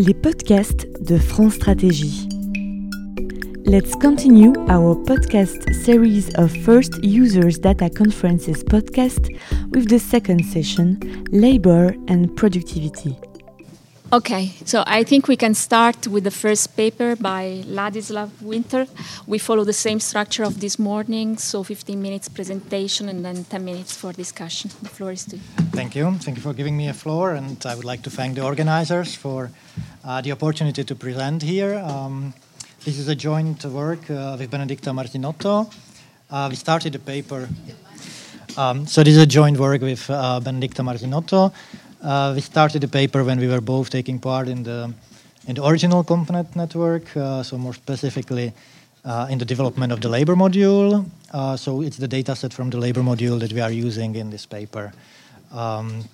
Les podcasts de France Stratégie. Let's continue our podcast series of First Users Data Conferences podcast with the second session, Labor and Productivity. Okay, so I think we can start with the first paper by Ladislav Wintr. We follow the same structure of this morning, so 15 minutes presentation and then 10 minutes for discussion. The floor is to you. Thank you. Thank you for giving me a floor, and I would like to thank the organizers for the opportunity to present here. Um, this is a joint work uh, with Benedicta Martinotto. Uh, we started the paper. Um, so this is a joint work with uh, Benedicta Martinotto. Uh, we started the paper when we were both taking part in the in the original CompNet network. Uh, so more specifically, uh, in the development of the labor module. Uh, so it's the dataset from the labor module that we are using in this paper. Um,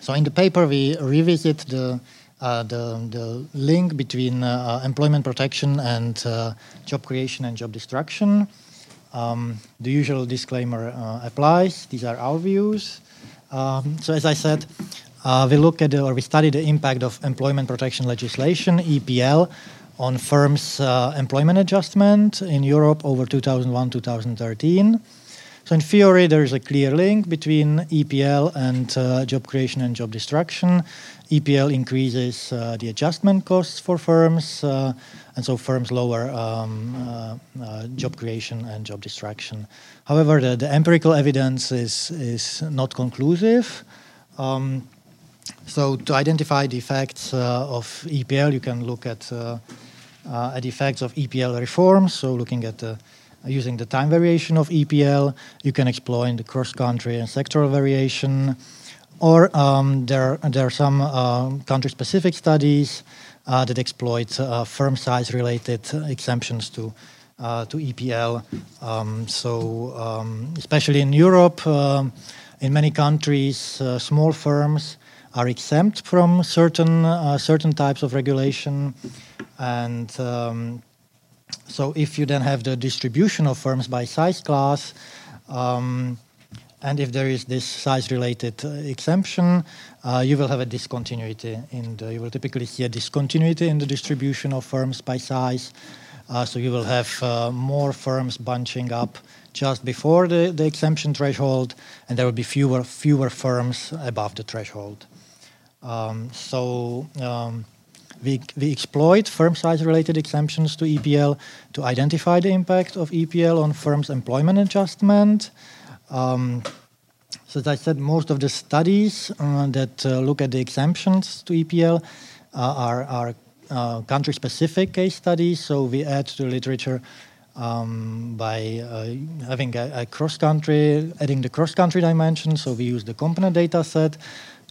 so in the paper, we revisit the uh, the, the link between uh, employment protection and job creation and job destruction. Um, the usual disclaimer applies. These are our views. Um, so as I said, uh, we look at the, or we study the impact of employment protection legislation (EPL) on firms' uh, employment adjustment in Europe over 2001-2013. So in theory, there is a clear link between EPL and uh, job creation and job destruction. EPL increases uh, the adjustment costs for firms, uh, and so firms lower um, uh, job creation and job destruction. However, the, the empirical evidence is, is not conclusive. Um, so to identify the effects of EPL, you can look at, uh, at the effects of EPL reforms. So looking at using the time variation of EPL, you can explore in the cross-country and sectoral variation. Or um, there, there are some uh, country-specific studies uh, that exploit uh, firm size-related exemptions to uh, to EPL. Um, so, um, especially in Europe, um, in many countries, uh, small firms are exempt from certain uh, certain types of regulation, and um, so if you then have the distribution of firms by size class. Um, and if there is this size-related uh, exemption, uh, you will have a discontinuity in the. You will typically see a discontinuity in the distribution of firms by size. Uh, so you will have uh, more firms bunching up just before the, the exemption threshold, and there will be fewer fewer firms above the threshold. Um, so um, we, we exploit firm size related exemptions to EPL to identify the impact of EPL on firms' employment adjustment. Um, so, as I said, most of the studies uh, that uh, look at the exemptions to EPL uh, are, are uh, country specific case studies. So, we add to the literature um, by uh, having a, a cross country, adding the cross country dimension. So, we use the CompNet data set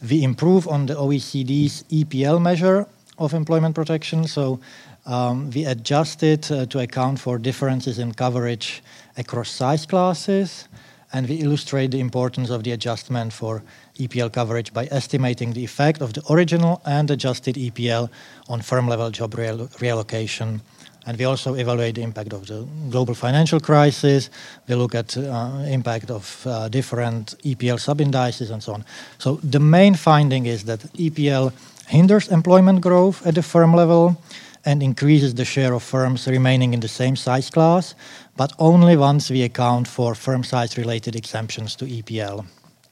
we improve on the OECD's EPL measure of employment protection. So um, we adjust it uh, to account for differences in coverage across size classes. And we illustrate the importance of the adjustment for EPL coverage by estimating the effect of the original and adjusted EPL on firm level job reallocation and we also evaluate the impact of the global financial crisis. We look at uh, impact of uh, different EPL sub-indices and so on. So the main finding is that EPL hinders employment growth at the firm level and increases the share of firms remaining in the same size class, but only once we account for firm size related exemptions to EPL.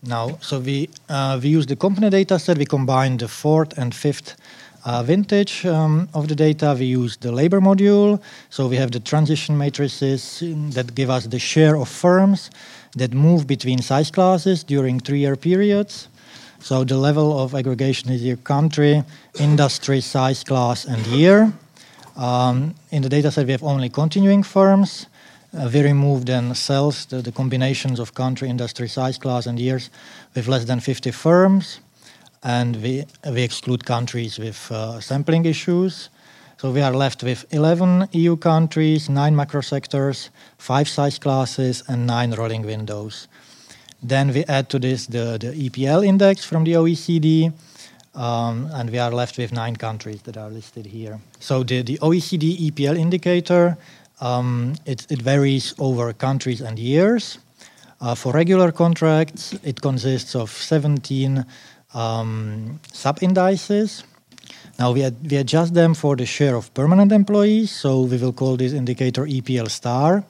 Now, so we, uh, we use the CompNet data set, we combine the fourth and fifth uh, vintage um, of the data, we use the labor module. So we have the transition matrices that give us the share of firms that move between size classes during three-year periods. So the level of aggregation is your country, industry, size class, and year. Um, in the data set, we have only continuing firms. Uh, we remove then cells, the, the combinations of country, industry, size class, and years with less than 50 firms and we, we exclude countries with uh, sampling issues. So we are left with 11 EU countries, nine macro sectors, five size classes, and nine rolling windows. Then we add to this the, the EPL index from the OECD, um, and we are left with nine countries that are listed here. So the, the OECD EPL indicator, um, it, it varies over countries and years. Uh, for regular contracts, it consists of 17 um, sub indices. Now we, ad- we adjust them for the share of permanent employees, so we will call this indicator EPL star.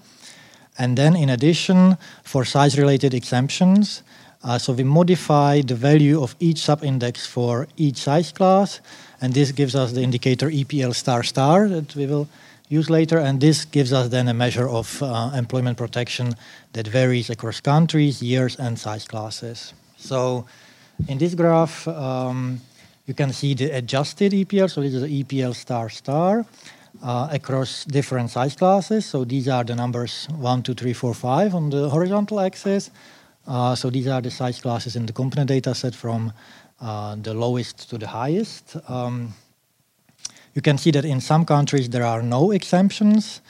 And then in addition, for size-related exemptions, uh, so we modify the value of each sub-index for each size class, and this gives us the indicator EPL star star that we will use later, and this gives us then a measure of uh, employment protection that varies across countries, years, and size classes. So in this graph, um, you can see the adjusted EPL, so this is the EPL star star, uh, across different size classes. So these are the numbers 1, 2, 3, 4, 5 on the horizontal axis. Uh, so these are the size classes in the CompNet data set from uh, the lowest to the highest. Um, you can see that in some countries there are no exemptions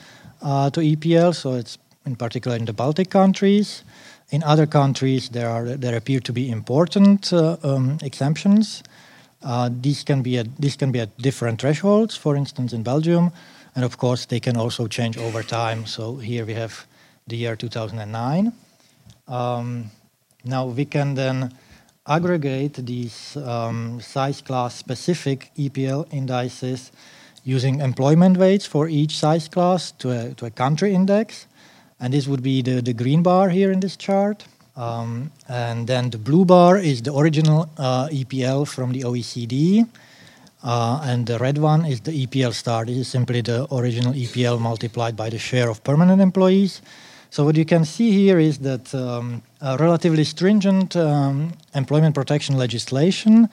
uh, to EPL, so it's in particular in the Baltic countries. In other countries, there are there appear to be important uh, um, exemptions. Uh, these can be at these can be at different thresholds. For instance, in Belgium, and of course they can also change over time. So here we have the year 2009. Um, now we can then aggregate these um, size class specific EPL indices using employment weights for each size class to a, to a country index. And this would be the, the green bar here in this chart. Um, and then the blue bar is the original uh, EPL from the OECD. Uh, and the red one is the EPL star. This is simply the original EPL multiplied by the share of permanent employees. So what you can see here is that um, relatively stringent um, employment protection legislation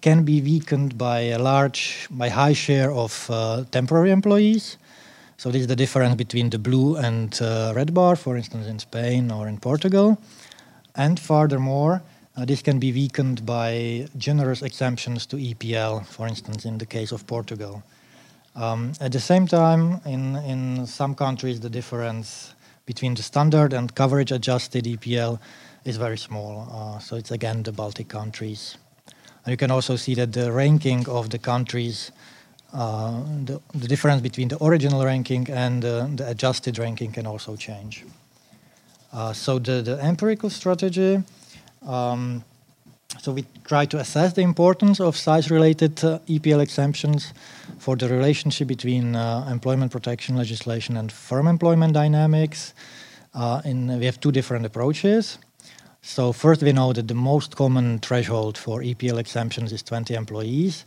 can be weakened by a large, by high share of uh, temporary employees. So this is the difference between the blue and uh, red bar, for instance, in Spain or in Portugal. And furthermore, uh, this can be weakened by generous exemptions to EPL, for instance, in the case of Portugal. Um, at the same time, in, in some countries, the difference between the standard and coverage adjusted EPL is very small. Uh, so it's again the Baltic countries. And you can also see that the ranking of the countries, uh, the, the, difference between the original ranking and uh, the adjusted ranking can also change. Uh, so the, the empirical strategy, um, so we try to assess the importance of size-related uh, EPL exemptions for the relationship between uh, employment protection legislation and firm employment dynamics. Uh, in, we have two different approaches. So first, we know that the most common threshold for EPL exemptions is 20 employees.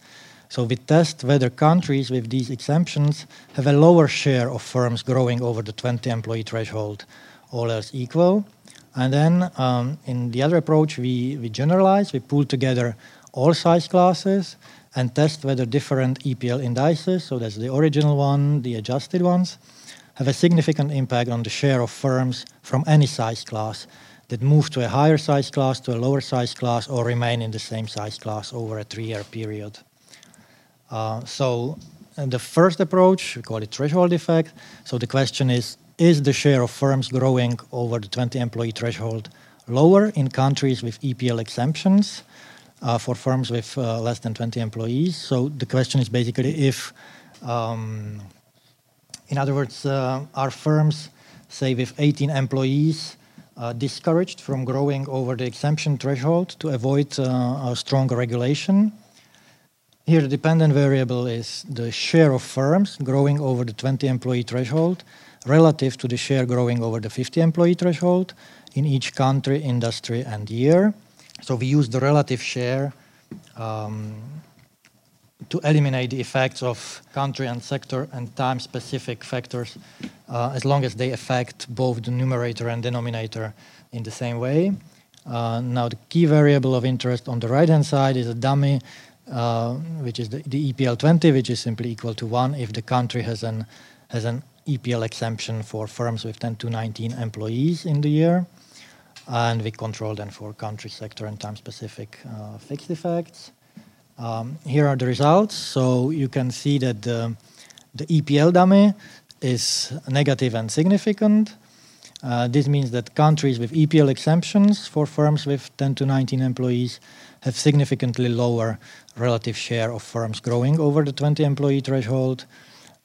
So we test whether countries with these exemptions have a lower share of firms growing over the 20 employee threshold, all else equal. And then um, in the other approach, we, we generalize, we pull together all size classes and test whether different EPL indices, so that's the original one, the adjusted ones, have a significant impact on the share of firms from any size class that move to a higher size class, to a lower size class, or remain in the same size class over a three year period. Uh, so, the first approach, we call it threshold effect. So, the question is Is the share of firms growing over the 20 employee threshold lower in countries with EPL exemptions? uh, for firms with uh, less than 20 employees. So the question is basically if, um, in other words, uh, are firms, say with 18 employees, uh, discouraged from growing over the exemption threshold to avoid uh, a stronger regulation? Here, the dependent variable is the share of firms growing over the 20 employee threshold relative to the share growing over the 50 employee threshold in each country, industry, and year. So we use the relative share um, to eliminate the effects of country and sector and time specific factors uh, as long as they affect both the numerator and denominator in the same way. Uh, now, the key variable of interest on the right hand side is a dummy, uh, which is the, the, EPL 20, which is simply equal to 1 if the country has an, has an EPL exemption for firms with 10 to 19 employees in the year and we control them for country, sector, and time-specific uh, fixed effects. Um, here are the results. So you can see that the, the EPL dummy is negative and significant. Uh, this means that countries with EPL exemptions for firms with 10 to 19 employees have significantly lower relative share of firms growing over the 20 employee threshold.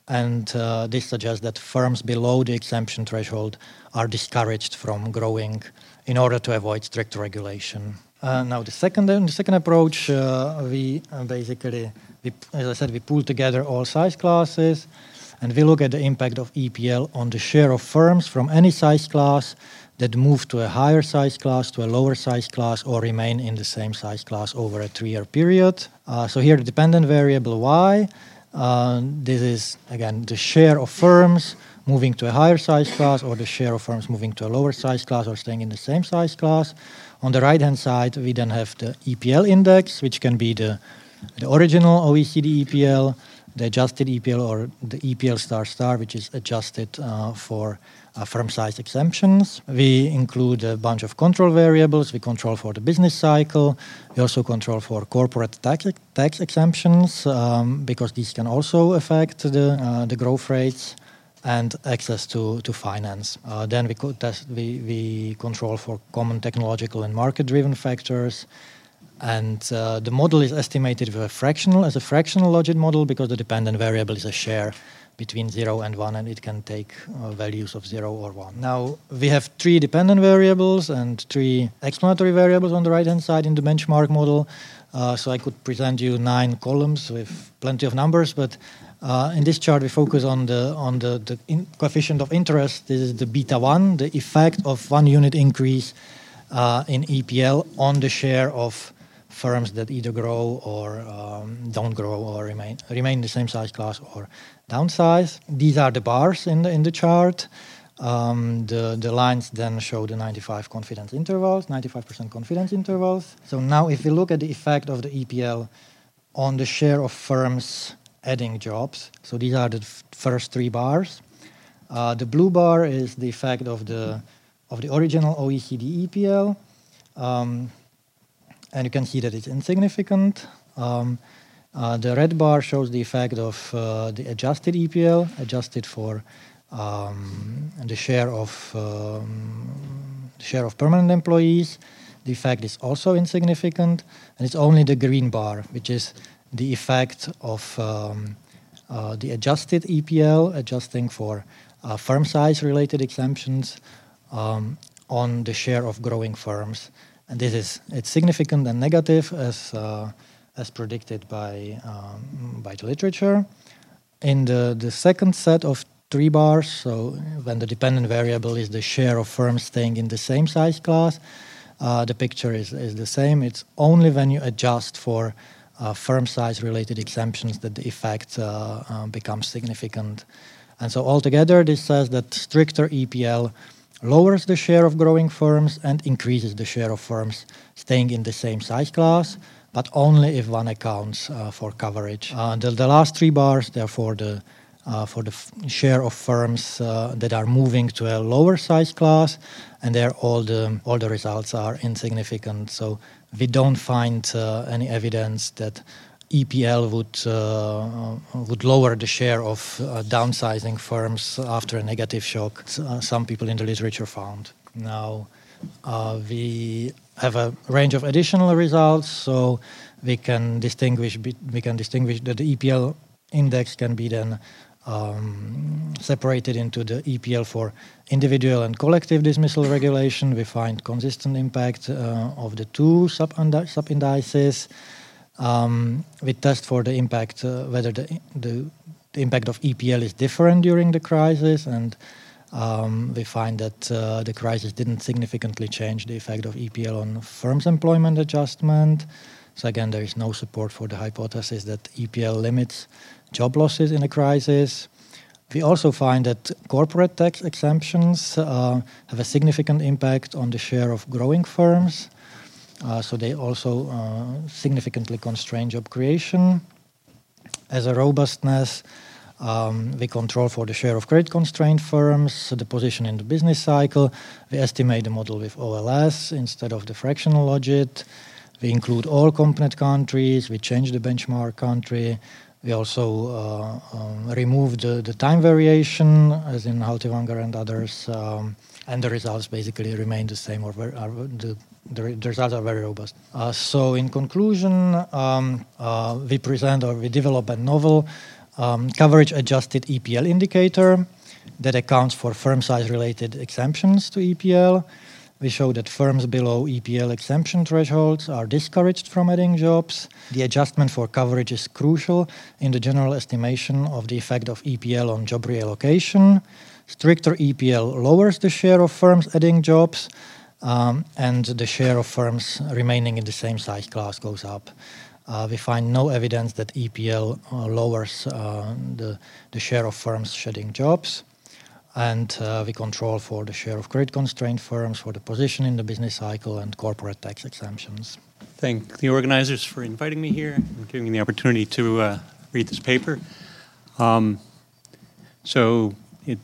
And uh, this suggests that firms below the exemption threshold are discouraged from growing in order to avoid strict regulation. Uh, now, the second, the second approach, uh, we uh, basically, we, as I said, we pull together all size classes, and we look at the impact of EPL on the share of firms from any size class that move to a higher size class, to a lower size class, or remain in the same size class over a three-year period. Uh, so here, the dependent variable y this is, again, the share of firms moving to a higher size class or the share of firms moving to a lower size class or staying in the same size class. On the right-hand side, we then have the EPL index, which can be the, the original OECD EPL, the adjusted EPL, or the EPL star star, which is adjusted uh, for uh, firm size exemptions. We include a bunch of control variables. We control for the business cycle. We also control for corporate tax, tax exemptions um, because these can also affect the, uh, the growth rates and access to, to finance. Uh, then we, test, we, we control for common technological and market-driven factors. And uh, the model is estimated with a fractional as a fractional logit model because the dependent variable is a share between 0 and 1 and it can take uh, values of 0 or 1. Now we have three dependent variables and three explanatory variables on the right hand side in the benchmark model. Uh, so I could present you nine columns with plenty of numbers, but uh, in this chart we focus on the on the, the coefficient of interest. This is the beta 1, the effect of one unit increase uh, in EPL on the share of firms that either grow or um, don't grow or remain remain the same size class or downsize. These are the bars in the in the chart. Um, the the lines then show the 95 confidence intervals, 95% confidence intervals. So now, if we look at the effect of the EPL on the share of firms adding jobs, so these are the first three bars. Uh, the blue bar is the effect of the of the original OECD EPL. Um, and you can see that it's insignificant. Um, uh, the red bar shows the effect of uh, the adjusted EPL, adjusted for um, the share of um, share of permanent employees. The effect is also insignificant, and it's only the green bar, which is the effect of um, uh, the adjusted EPL, adjusting for uh, firm size related exemptions um, on the share of growing firms. And this is it's significant and negative as uh, as predicted by um, by the literature. In the the second set of three bars, so when the dependent variable is the share of firms staying in the same size class, uh, the picture is, is the same. It's only when you adjust for uh, firm size related exemptions that the effect uh, um, becomes significant. And so altogether, this says that stricter EPL lowers the share of growing firms and increases the share of firms staying in the same size class, but only if one accounts uh, for coverage. Uh, the, the, last three bars, therefore, the uh, for the share of firms uh, that are moving to a lower size class, and there all the all the results are insignificant. So we don't find uh, any evidence that EPL would uh, would lower the share of downsizing firms after a negative shock. Some people in the literature found. Now we have a range of additional results, so we can distinguish we can distinguish that the EPL index can be then um, separated into the EPL for individual and collective dismissal regulation. We find consistent impact uh, of the two sub indices. Um, we test for the impact, uh, whether the, the, the, impact of EPL is different during the crisis, and um, we find that uh, the crisis didn't significantly change the effect of EPL on firms' employment adjustment. So again, there is no support for the hypothesis that EPL limits job losses in a crisis. We also find that corporate tax exemptions uh, have a significant impact on the share of growing firms. Uh, so they also uh, significantly constrain job creation. As a robustness, um, we control for the share of credit constrained firms, the position in the business cycle. We estimate the model with OLS instead of the fractional logit. We include all CompNet countries. We change the benchmark country. We also uh, um, remove the, the time variation, as in Haltiwanger and others, um, and the results basically remain the same, or the the, the results are very robust. Uh, so, in conclusion, um, uh, we present or we develop a novel um, coverage adjusted EPL indicator that accounts for firm size related exemptions to EPL. We show that firms below EPL exemption thresholds are discouraged from adding jobs. The adjustment for coverage is crucial in the general estimation of the effect of EPL on job reallocation. Stricter EPL lowers the share of firms adding jobs, um, and the share of firms remaining in the same size class goes up. Uh, we find no evidence that EPL uh, lowers uh, the, the share of firms shedding jobs. And uh, we control for the share of credit constrained firms, for the position in the business cycle, and corporate tax exemptions. Thank the organizers for inviting me here and giving me the opportunity to uh, read this paper. Um, so it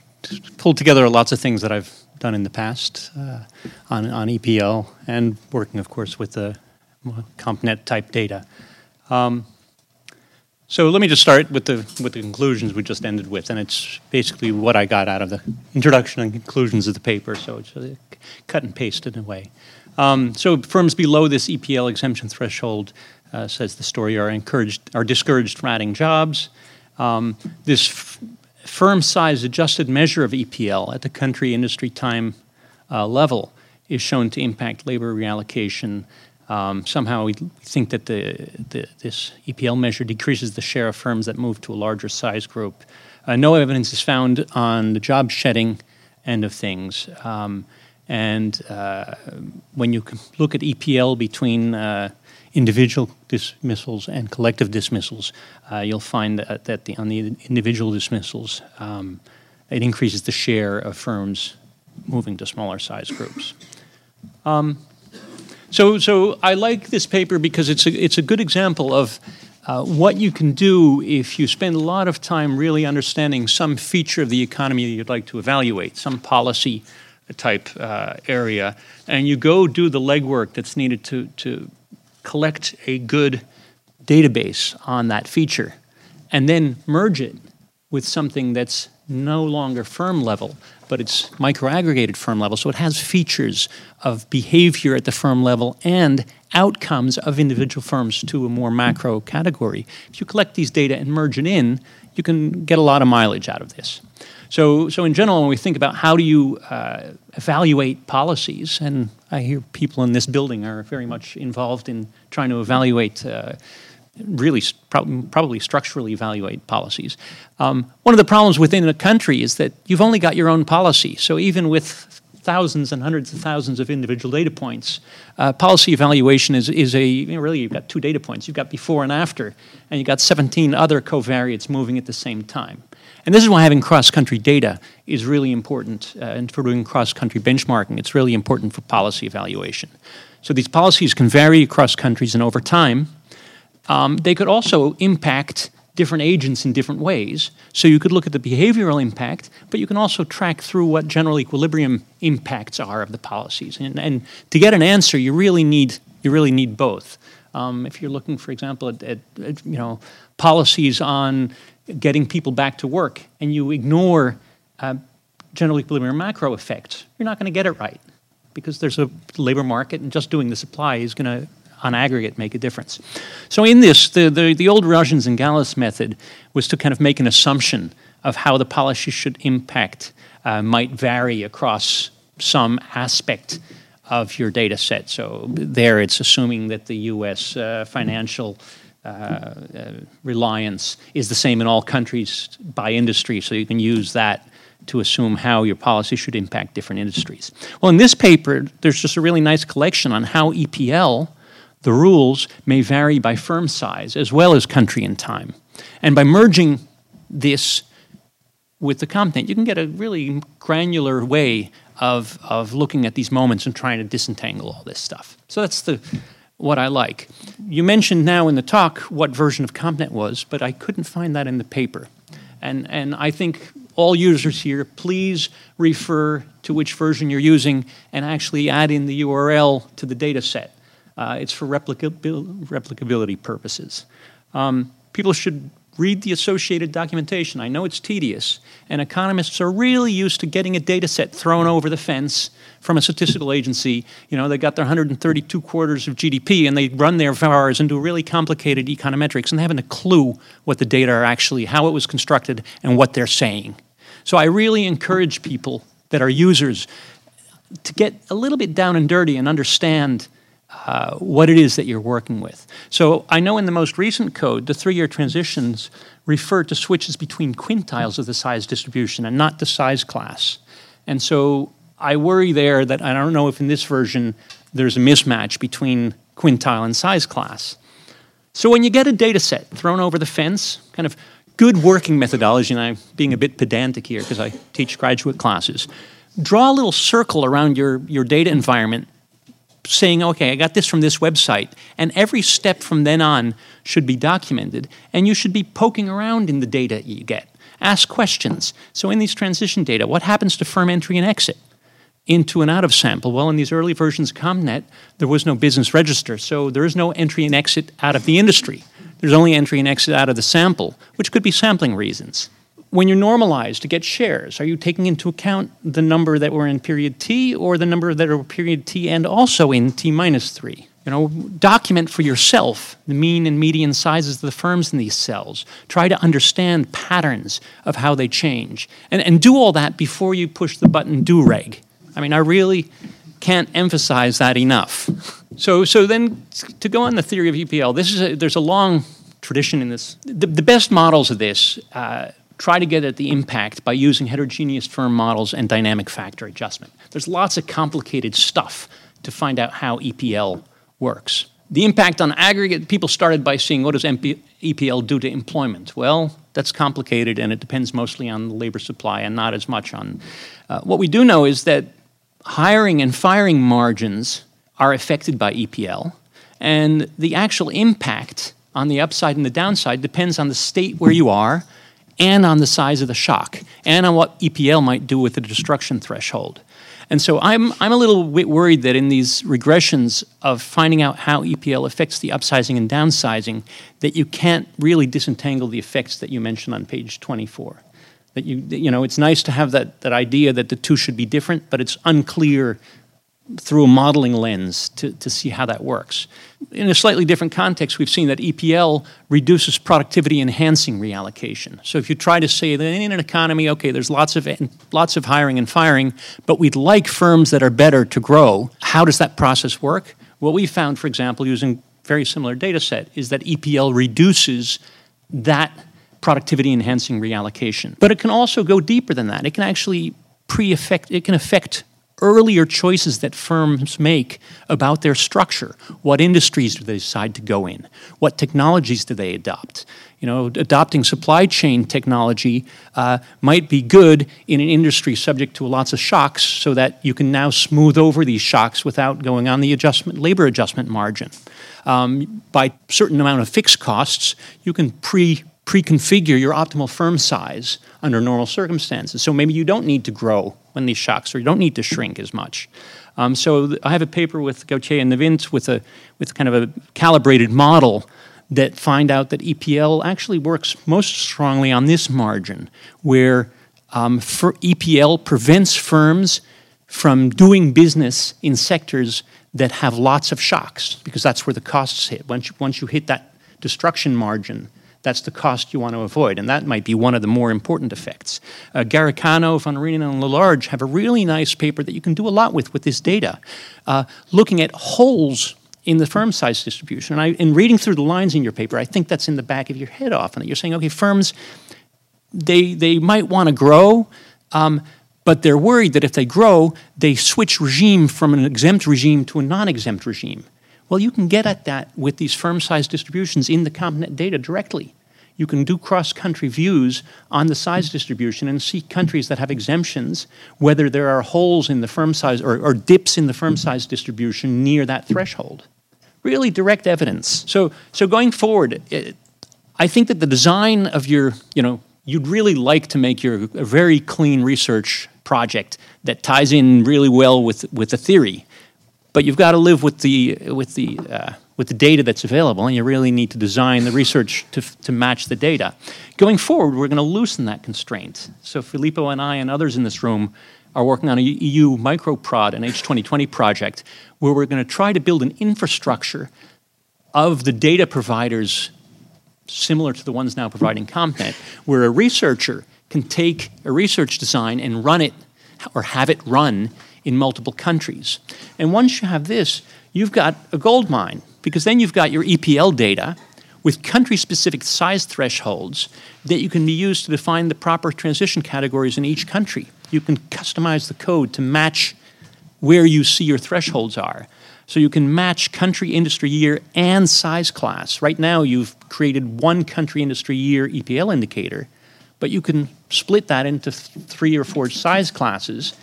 pulled together lots of things that I've done in the past uh, on, on EPL and working, of course, with the CompNet type data. Um, so let me just start with the with the conclusions we just ended with, and it's basically what I got out of the introduction and conclusions of the paper. So it's a cut and paste in a way. Um, so firms below this EPL exemption threshold, uh, says the story, are encouraged are discouraged from adding jobs. Um, this f- firm size adjusted measure of EPL at the country industry time uh, level is shown to impact labor reallocation um, somehow we think that the, the, this EPL measure decreases the share of firms that move to a larger size group. Uh, no evidence is found on the job shedding end of things. Um, and uh, when you look at EPL between uh, individual dismissals and collective dismissals, uh, you'll find that, that the, on the individual dismissals, um, it increases the share of firms moving to smaller size groups. Um, so, so I like this paper because it's a, it's a good example of uh, what you can do if you spend a lot of time really understanding some feature of the economy that you'd like to evaluate, some policy type uh, area, and you go do the legwork that's needed to, to collect a good database on that feature, and then merge it with something that's no longer firm level but it's microaggregated firm level. So it has features of behavior at the firm level and outcomes of individual firms to a more macro category. If you collect these data and merge it in, you can get a lot of mileage out of this. So, so in general, when we think about how do you uh, evaluate policies, and I hear people in this building are very much involved in trying to evaluate uh, really probably structurally evaluate policies. Um, one of the problems within a country is that you've only got your own policy. So even with thousands and hundreds of thousands of individual data points, uh, policy evaluation is, is a you know, really you've got two data points. You've got before and after, and you've got 17 other covariates moving at the same time. And this is why having cross-country data is really important, uh, and for doing cross-country benchmarking, it's really important for policy evaluation. So these policies can vary across countries and over time. Um, they could also impact different agents in different ways. So you could look at the behavioral impact, but you can also track through what general equilibrium impacts are of the policies. And, and to get an answer, you really need you really need both. Um, if you're looking, for example, at, at, at, you know policies on getting people back to work, and you ignore uh, general equilibrium macro effects, you're not going to get it right because there's a labor market, and just doing the supply is going to on aggregate make a difference. So in this, the, the, the old Rajan-Zingales method was to kind of make an assumption of how the policy should impact uh, might vary across some aspect of your data set. So there it's assuming that the U.S. Uh, financial uh, uh, reliance is the same in all countries by industry, so you can use that to assume how your policy should impact different industries. Well, in this paper, there's just a really nice collection on how EPL the rules may vary by firm size as well as country and time. And by merging this with the CompNet, you can get a really granular way of, of looking at these moments and trying to disentangle all this stuff. So that's the what I like. You mentioned now in the talk what version of CompNet was, but I couldn't find that in the paper. And, and I think all users here, please refer to which version you're using and actually add in the URL to the data set. Uh, it's for replicabil- replicability purposes. Um, people should read the associated documentation. I know it's tedious, and economists are really used to getting a data set thrown over the fence from a statistical agency. You know, they got their 132 quarters of GDP and they run their VARs do really complicated econometrics and they haven't a clue what the data are actually, how it was constructed, and what they're saying. So I really encourage people that are users to get a little bit down and dirty and understand uh, what it is that you're working with. So I know in the most recent code, the three-year transitions refer to switches between quintiles of the size distribution and not the size class. And so I worry there that I don't know if in this version there's a mismatch between quintile and size class. So when you get a data set thrown over the fence, kind of good working methodology, and I'm being a bit pedantic here because I teach graduate classes, draw a little circle around your, your data environment saying, okay, I got this from this website, and every step from then on should be documented, and you should be poking around in the data you get. Ask questions. So in these transition data, what happens to firm entry and exit? into and out of sample. Well, in these early versions of CompNet, there was no business register, so there is no entry and exit out of the industry. There's only entry and exit out of the sample, which could be sampling reasons when you normalize to get shares, are you taking into account the number that were in period T or the number that are period T and also in T minus 3? You know, document for yourself the mean and median sizes of the firms in these cells. Try to understand patterns of how they change. And, and do all that before you push the button do reg. I mean, I really can't emphasize that enough. So, so then to go on the theory of EPL, this is a, there's a long tradition in this. The, the best models of this uh, try to get at the impact by using heterogeneous firm models and dynamic factor adjustment. There's lots of complicated stuff to find out how EPL works. The impact on aggregate, people started by seeing what does MP, EPL do to employment? Well, that's complicated and it depends mostly on the labor supply and not as much on. Uh, what we do know is that hiring and firing margins are affected by EPL, and the actual impact on the upside and the downside depends on the state where you are and on the size of the shock and on what EPL might do with the destruction threshold. And so I'm, I'm a little bit worried that in these regressions of finding out how EPL affects the upsizing and downsizing, that you can't really disentangle the effects that you mentioned on page 24. That you, you know, it's nice to have that, that idea that the two should be different, but it's unclear through a modeling lens to, to see how that works. In a slightly different context, we've seen that EPL reduces productivity enhancing reallocation. So if you try to say that in an economy, okay, there's lots of lots of hiring and firing, but we'd like firms that are better to grow, how does that process work? What we found, for example, using very similar data set, is that EPL reduces that productivity enhancing reallocation. But it can also go deeper than that. It can actually pre-affect it can affect earlier choices that firms make about their structure. What industries do they decide to go in? What technologies do they adopt? You know, adopting supply chain technology uh, might be good in an industry subject to lots of shocks so that you can now smooth over these shocks without going on the adjustment, labor adjustment margin. Um, by certain amount of fixed costs, you can pre pre-configure your optimal firm size under normal circumstances. So maybe you don't need to grow when these shocks, or you don't need to shrink as much. Um, so I have a paper with Gautier and de Wind with a with kind of a calibrated model that find out that EPL actually works most strongly on this margin, where um, EPL prevents firms from doing business in sectors that have lots of shocks, because that's where the costs hit. Once you, once you hit that destruction margin, that's the cost you want to avoid, and that might be one of the more important effects. Uh, Garicano, Van Reenen, and Lelarge have a really nice paper that you can do a lot with with this data, uh, looking at holes in the firm size distribution. And I, in reading through the lines in your paper, I think that's in the back of your head often, that you're saying, okay, firms, they, they might want to grow, um, but they're worried that if they grow, they switch regime from an exempt regime to a non-exempt regime. Well, you can get at that with these firm size distributions in the CompNet data directly. You can do cross country views on the size distribution and see countries that have exemptions, whether there are holes in the firm size or, or dips in the firm size distribution near that threshold. Really direct evidence. So, so going forward, it, I think that the design of your, you know, you'd really like to make your a very clean research project that ties in really well with, with the theory but you've got to live with the with the uh, with the data that's available, and you really need to design the research to, to match the data. Going forward, we're going to loosen that constraint. So Filippo and I and others in this room are working on a EU microprod, an H2020 project, where we're going to try to build an infrastructure of the data providers similar to the ones now providing content, where a researcher can take a research design and run it or have it run in multiple countries. And once you have this, you've got a gold mine because then you've got your EPL data with country specific size thresholds that you can be used to define the proper transition categories in each country. You can customize the code to match where you see your thresholds are. So you can match country, industry year, and size class. Right now, you've created one country, industry year EPL indicator, but you can split that into th- three or four size classes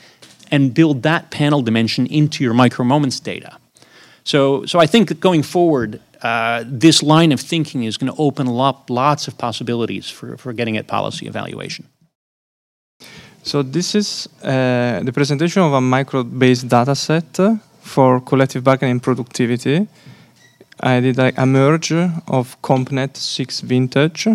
and build that panel dimension into your micro moments data. So, so I think going forward, uh, this line of thinking is going to open up lots of possibilities for, for getting at policy evaluation. So this is uh, the presentation of a micro-based data set for collective bargaining productivity. I did like a merge of CompNet 6 vintage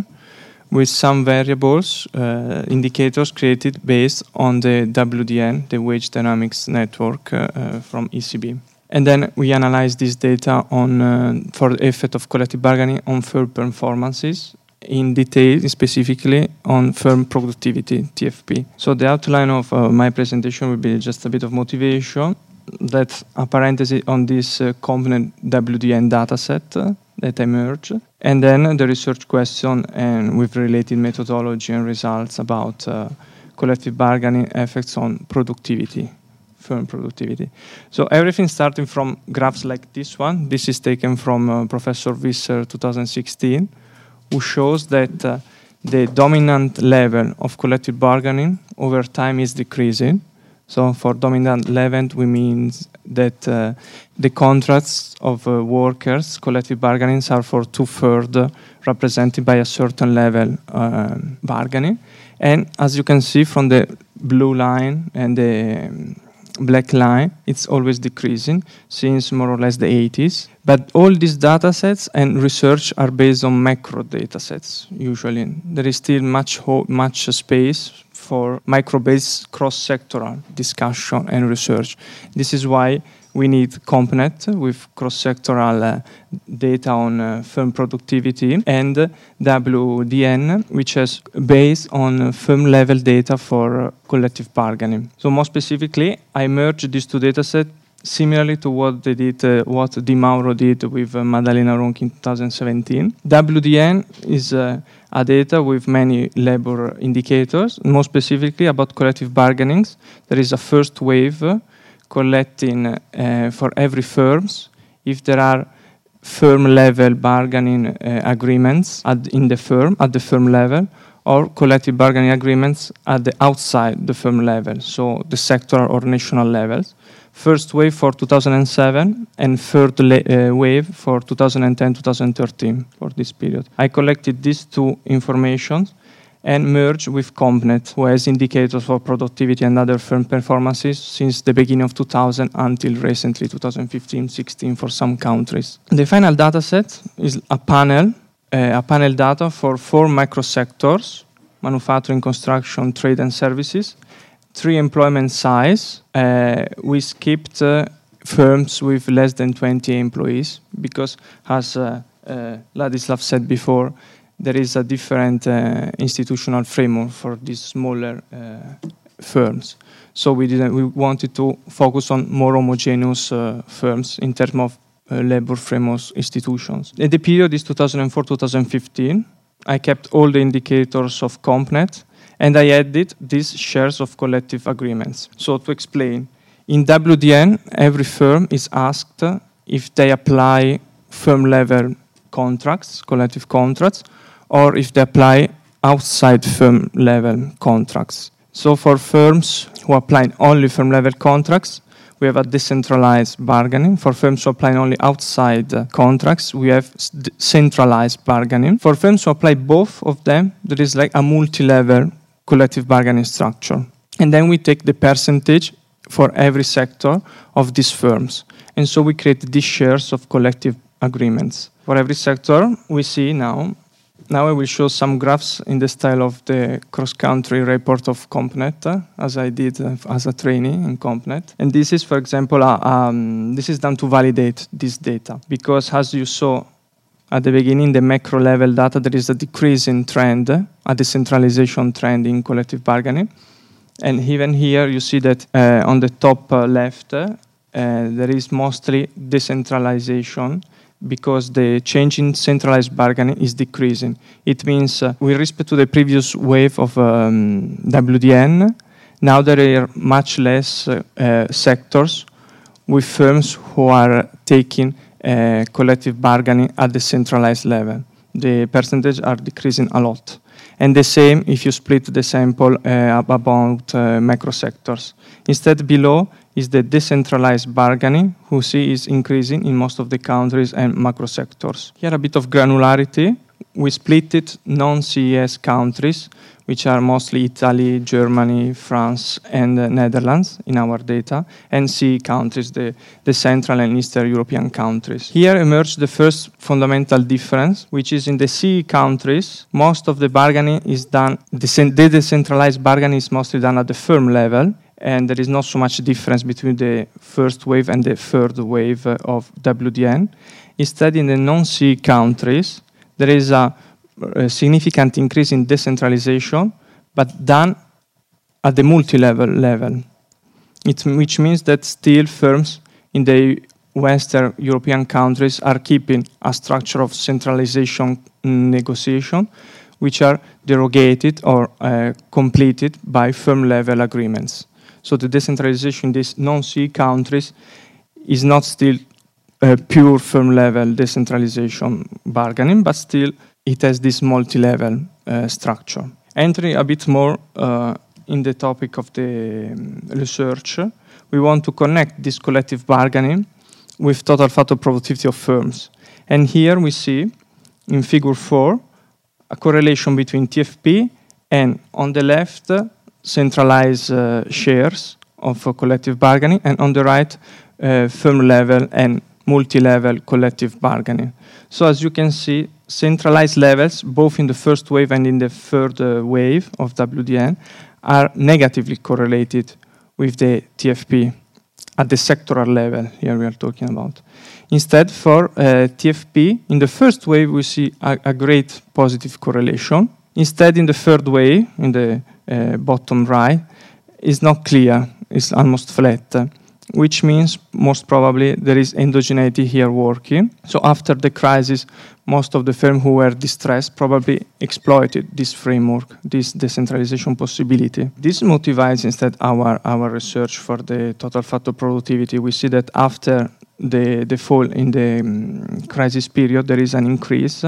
with some variables, uh, indicators created based on the WDN, the Wage Dynamics Network uh, uh, from ECB. And then we analyze this data on uh, for the effect of collective bargaining on firm performances in detail, specifically on firm productivity, TFP. So the outline of uh, my presentation will be just a bit of motivation, that a parenthesis on this uh, CompNet WDN dataset uh, that emerged, and then the research question and with related methodology and results about uh, collective bargaining effects on productivity, firm productivity. So everything starting from graphs like this one. This is taken from uh, Professor Visser 2016, who shows that uh, the dominant level of collective bargaining over time is decreasing so for dominant level, we mean that uh, the contracts of uh, workers, collective bargaining, are for two-thirds represented by a certain level um, bargaining. And as you can see from the blue line and the um, black line, it's always decreasing since more or less the 80s. But all these data sets and research are based on macro data sets, usually. There is still much, much space for micro-based cross-sectoral discussion and research. This is why we need CompNet with cross-sectoral uh, data on uh, firm productivity and WDN, which is based on firm-level data for uh, collective bargaining. So more specifically, I merged these two datasets similarly to what they did, uh, what Di Mauro did with uh, Maddalena Ronchi in 2017. WDN is uh, a data with many labor indicators, more specifically about collective bargainings. There is a first wave collecting uh, for every firms if there are firm level bargaining uh, agreements at, in the firm at the firm level or collective bargaining agreements at the outside the firm level, so the sectoral or national levels first wave for 2007 and third uh, wave for 2010-2013 for this period. I collected these two informations and merge with CompNet, who has indicators for productivity and other firm performances since the beginning of 2000 until recently 2015-16 for some countries. The final dataset is a panel, uh, a panel data for four microsectors, manufacturing, construction, trade and services, three employment size, uh, we skipped uh, firms with less than 20 employees because, as uh, uh Ladislav said before, there is a different uh, institutional framework for these smaller uh, firms. So we didn't. We wanted to focus on more homogeneous firms in terms of labor framework institutions. And the period is 2004-2015. I kept all the indicators of CompNet and I added these shares of collective agreements. So to explain, in WDN, every firm is asked if they apply firm level contracts, collective contracts, or if they apply outside firm level contracts. So for firms who apply only firm level contracts, we have a decentralized bargaining. For firms who apply only outside uh, contracts, we have centralized bargaining. For firms who apply both of them, there is like a multi-level collective bargaining structure. And then we take the percentage for every sector of these firms. And so we create these shares of collective agreements. For every sector, we see now now I will show some graphs in the style of the cross-country report of CompNet, uh, as I did uh, as a trainee in CompNet. And this is, for example, uh, um, this is done to validate this data, because as you saw at the beginning, the macro level data, there is a decreasing trend, a decentralization trend in collective bargaining. And even here, you see that on the top left, there is mostly decentralization because the change in centralized bargaining is decreasing. It means, uh, with respect to the previous wave of um, WDN, now there are much less uh, uh, sectors with firms who are taking uh, collective bargaining at the centralized level. The percentages are decreasing a lot. And the same if you split the sample uh, about uh, macro sectors. Instead, below is the decentralized bargaining, who see is increasing in most of the countries and macro sectors. Here a bit of granularity. We split it non-CES countries, which are mostly Italy, Germany, France, and uh, Netherlands in our data, and CE countries, the, the Central and Eastern European countries. Here emerged the first fundamental difference, which is in the CE countries, most of the bargaining is done, the decentralized bargaining is mostly done at the firm level, and there is not so much difference between the first wave and the third wave of WDN. Instead, in the non-CE countries, there is a, a, significant increase in decentralization, but done at the multi-level level, it, which means that still firms in the Western European countries are keeping a structure of centralization negotiation, which are derogated or uh, completed by firm level agreements. So the decentralization in these non-CE countries is not still a pure firm level decentralization bargaining, but still it has this multi-level uh, structure. Entering a bit more uh, in the topic of the um, research, we want to connect this collective bargaining with total factor productivity of firms. And here we see in figure four a correlation between TFP and on the left centralized uh, shares of uh, collective bargaining, and on the right, uh, firm level and multi-level collective bargaining. So as you can see, centralized levels, both in the first wave and in the third uh, wave of WDN, are negatively correlated with the TFP at the sectoral level, here we are talking about. Instead, for uh, TFP, in the first wave, we see a, a great positive correlation. Instead, in the third wave, in the uh, bottom right is not clear, it's almost flat, which means most probably there is endogeneity here working. So after the crisis, most of the firms who were distressed probably exploited this framework, this decentralization possibility. This motivates instead our, our research for the total factor productivity. We see that after the, the fall in the um, crisis period, there is an increase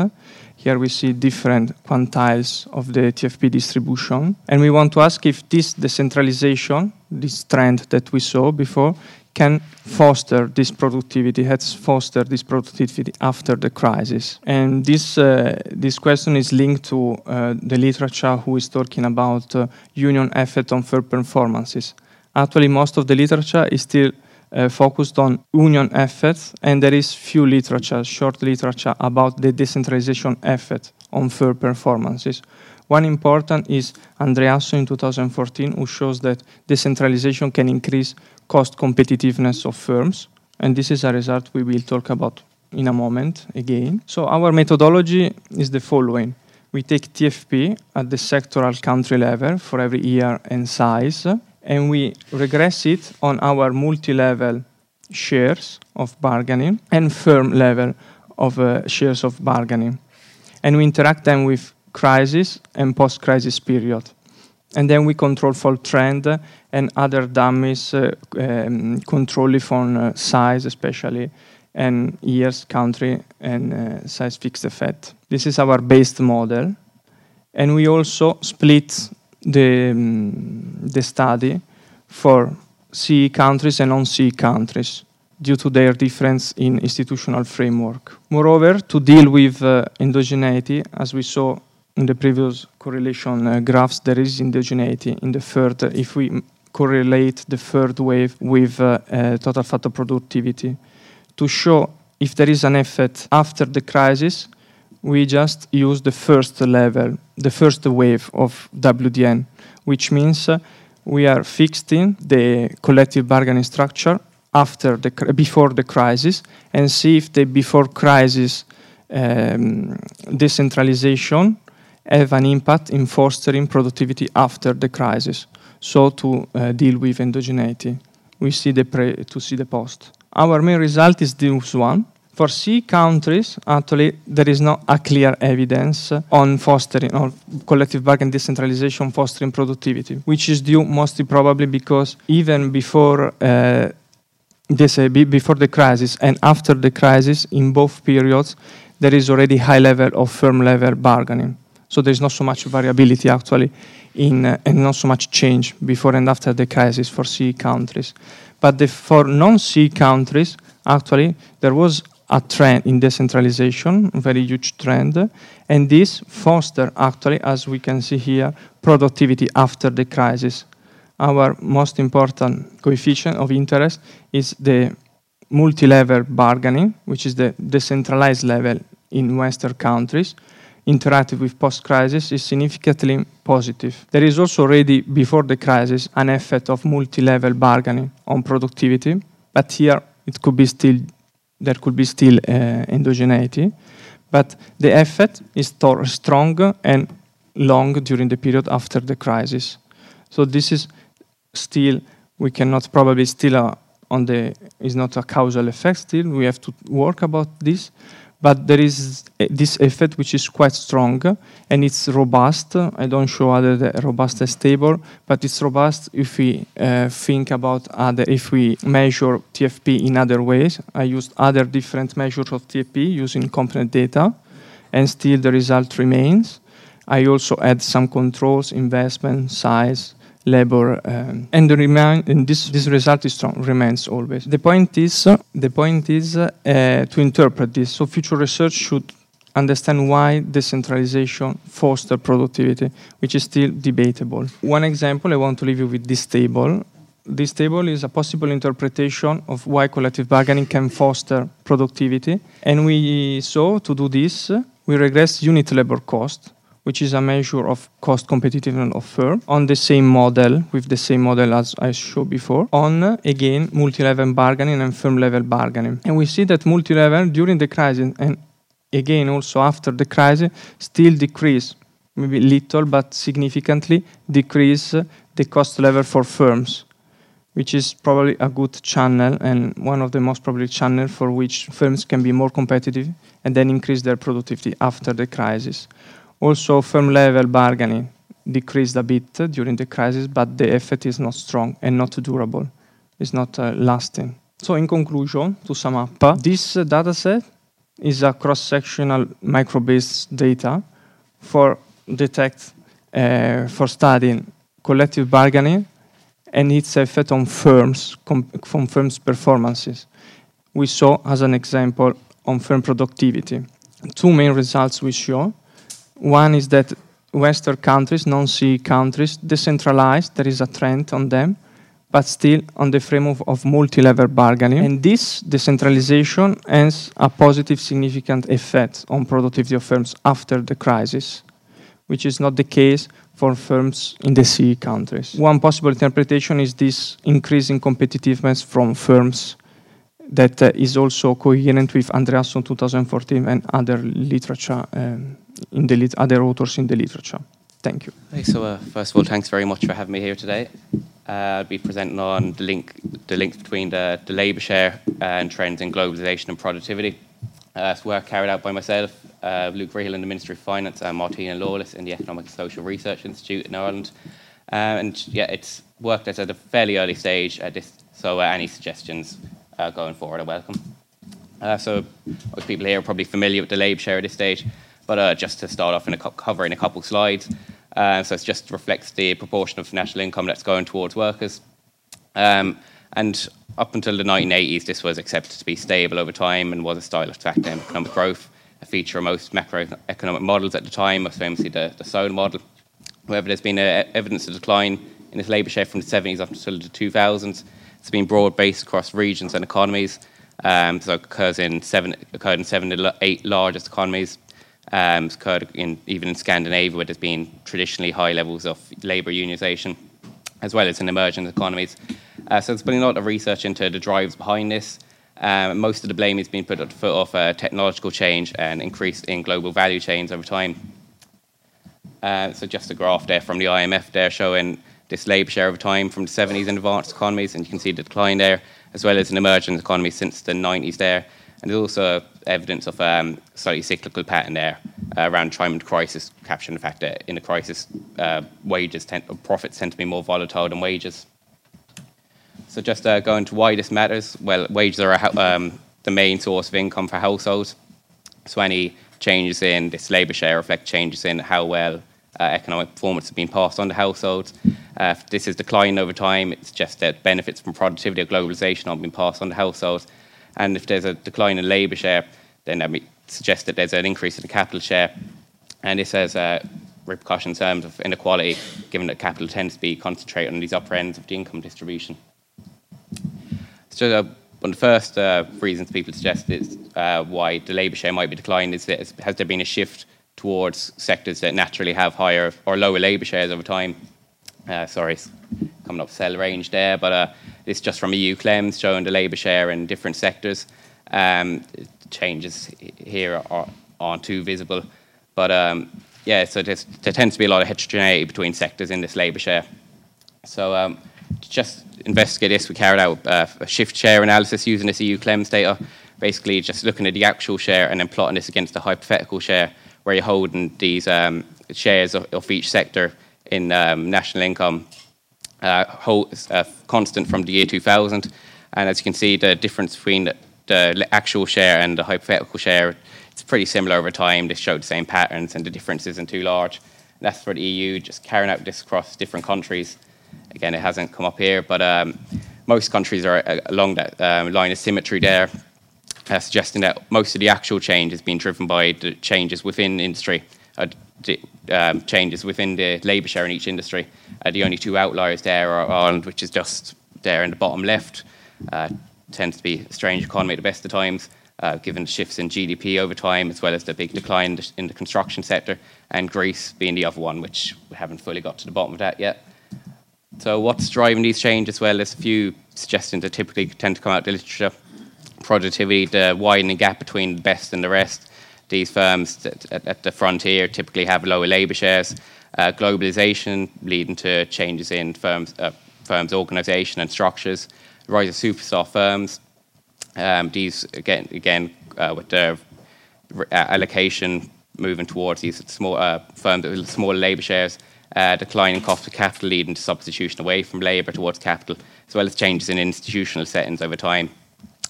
here we see different quantiles of the TFP distribution. And we want to ask if this decentralization, this trend that we saw before, can foster this productivity, has fostered this productivity after the crisis. And this, uh, this question is linked to uh, the literature who is talking about uh, union effect on firm performances. Actually, most of the literature is still uh, focused on union effects, and there is few literature, short literature about the decentralization effect on firm performances. One important is Andreasso in 2014, who shows that decentralization can increase cost competitiveness of firms, and this is a result we will talk about in a moment again. So our methodology is the following. We take TFP at the sectoral country level for every year and size, and we regress it on our multi-level shares of bargaining and firm level of uh, shares of bargaining. And we interact them with crisis and post-crisis period. And then we control for trend and other dummies, uh, um, control it on uh, size especially, and years, country, and uh, size fixed effect. This is our based model. And we also split the, um, the study for CE countries and non-CE countries due to their difference in institutional framework. Moreover, to deal with uh, endogeneity, as we saw in the previous correlation uh, graphs, there is endogeneity in the third, uh, if we correlate the third wave with uh, uh, total factor productivity. To show if there is an effect after the crisis, we just use the first level, the first wave of WDN, which means uh, we are fixing the collective bargaining structure after the before the crisis and see if the before crisis um, decentralization have an impact in fostering productivity after the crisis. So to uh, deal with endogeneity, we see the pre to see the post. Our main result is this one. For C countries, actually, there is not a clear evidence on fostering or collective bargaining decentralization fostering productivity, which is due mostly probably because even before uh, this, uh, before the crisis and after the crisis, in both periods, there is already high level of firm level bargaining. So there's not so much variability actually in, uh, and not so much change before and after the crisis for C countries. But the, for non-C countries, actually, there was a trend in decentralization, a very huge trend, and this foster actually, as we can see here, productivity after the crisis. Our most important coefficient of interest is the multi-level bargaining, which is the decentralized level in Western countries, interactive with post-crisis is significantly positive. There is also already, before the crisis, an effect of multi-level bargaining on productivity, but here it could be still there could be still uh, endogeneity, but the effect is strong and long during the period after the crisis. So this is still, we cannot probably still uh, on the, is not a causal effect still, we have to work about this, but there is this effect which is quite strong and it's robust. I don't show other the robust as stable, but it's robust if we uh, think about other, if we measure TFP in other ways. I used other different measures of TFP using component data, and still the result remains. I also add some controls, investment, size, labor, um, and, remain, and this, this result is strong, remains always. The point is, the point is uh, to interpret this. So future research should understand why decentralization foster productivity, which is still debatable. One example, I want to leave you with this table. This table is a possible interpretation of why collective bargaining can foster productivity. And we saw to do this, we regress unit labor cost which is a measure of cost competitiveness of firm, on the same model, with the same model as I showed before, on, again, multi-level bargaining and firm-level bargaining. And we see that multi-level during the crisis and again also after the crisis still decrease, maybe little but significantly decrease the cost level for firms which is probably a good channel and one of the most probably channel for which firms can be more competitive and then increase their productivity after the crisis. Also, firm level bargaining decreased a bit during the crisis, but the effect is not strong and not durable. It's not uh, lasting. So, in conclusion, to sum up, this uh, dataset is a cross-sectional micro-based data for detect uh, for studying collective bargaining and its effect on firms from firms' performances. We saw, as an example, on firm productivity. Two main results we show one is that Western countries, non-C countries, decentralized, there is a trend on them, but still on the frame of, of multi-level bargaining. And this decentralization has a positive significant effect on productivity of firms after the crisis, which is not the case for firms in the C countries. One possible interpretation is this increasing competitiveness from firms that uh, is also coherent with Andreasson 2014 and other literature um, in the other authors in the literature. Thank you. Okay, so uh, first of all, thanks very much for having me here today. Uh, I'll be presenting on the link, the links between the, the labour share and trends in globalisation and productivity. Uh, it's work carried out by myself, uh, Luke Rehill in the Ministry of Finance, and Martina Lawless in the Economic and Social Research Institute in Ireland. Uh, and yeah, it's work that's at a fairly early stage at this, so uh, any suggestions uh, going forward are welcome. so most people here are probably familiar with the labour share at this stage. But uh, just to start off in a covering a couple slides, uh, so it just reflects the proportion of national income that's going towards workers. Um, and up until the 1980s, this was accepted to be stable over time and was a style of tracked economic growth, a feature of most macroeconomic models at the time, most famously the, the Solow model. However, there's been a, evidence of decline in this labour share from the 70s up until the 2000s. It's been broad based across regions and economies, Um, so it occurs in seven, occurred in seven to eight largest economies. Um, it's occurred in, even in Scandinavia, where there's been traditionally high levels of labour unionisation, as well as in emerging economies. Uh, so there's been a lot of research into the drivers behind this. Um, most of the blame has been put at the foot of uh, technological change and increase in global value chains over time. Uh, so just a graph there from the IMF there showing this labour share over time from the 70s in advanced economies, and you can see the decline there, as well as in emerging economies since the 90s there. And there's also evidence of um, slightly cyclical pattern there uh, around time and crisis, capturing the fact that in a crisis, uh, wages tend, profits tend to be more volatile than wages. So just uh, going to why this matters. Well, wages are um, the main source of income for households. So any changes in this labour share reflect changes in how well uh, economic performance has been passed on to households. Uh, if this is declining over time, it's just that benefits from productivity or globalisation aren't being passed on to households. And if there's a decline in labour share, then that suggests that there's an increase in the capital share. And this has uh, repercussions in terms of inequality, given that capital tends to be concentrated on these upper ends of the income distribution. So uh, one of the first uh, reasons people suggest is uh, why the labour share might be declining is that has there been a shift towards sectors that naturally have higher or lower labour shares over time. Uh, sorry, coming up cell range there, but uh, it's just from EU KLEMS showing the labour share in different sectors. Um, changes here are, aren't too visible, but um, yeah, so there tends to be a lot of heterogeneity between sectors in this labour share. So um, to just investigate this, we carried out uh, a shift share analysis using this EU KLEMS data, basically just looking at the actual share and then plotting this against the hypothetical share, where you're holding these um, shares of, of, each sector in um, national income uh, hold, uh, constant from the year 2000. And as you can see, the difference between the, the actual share and the hypothetical share, it's pretty similar over time. They show the same patterns and the difference isn't too large. And that's for the EU, just carrying out this across different countries. Again, it hasn't come up here, but um, most countries are uh, along that um, line of symmetry there, uh, suggesting that most of the actual change has been driven by the changes within industry, uh, um, changes within the labour share in each industry. Uh, the only two outliers there are Ireland, which is just there in the bottom left, uh, tends to be a strange economy at the best of times, uh, given the shifts in GDP over time, as well as the big decline in the construction sector, and Greece being the other one, which we haven't fully got to the bottom of that yet. So, what's driving these changes? Well, there's a few suggestions that typically tend to come out of the literature. Productivity, the widening gap between the best and the rest. These firms at, the frontier typically have lower labour shares. Uh, globalization leading to changes in firms, uh, firms' organisation and structures. rise of superstar firms. Um, these again, again uh, with the uh, allocation moving towards these small uh, firms with smaller labour shares uh, declining cost of capital leading to substitution away from labour towards capital, as well as changes in institutional settings over time.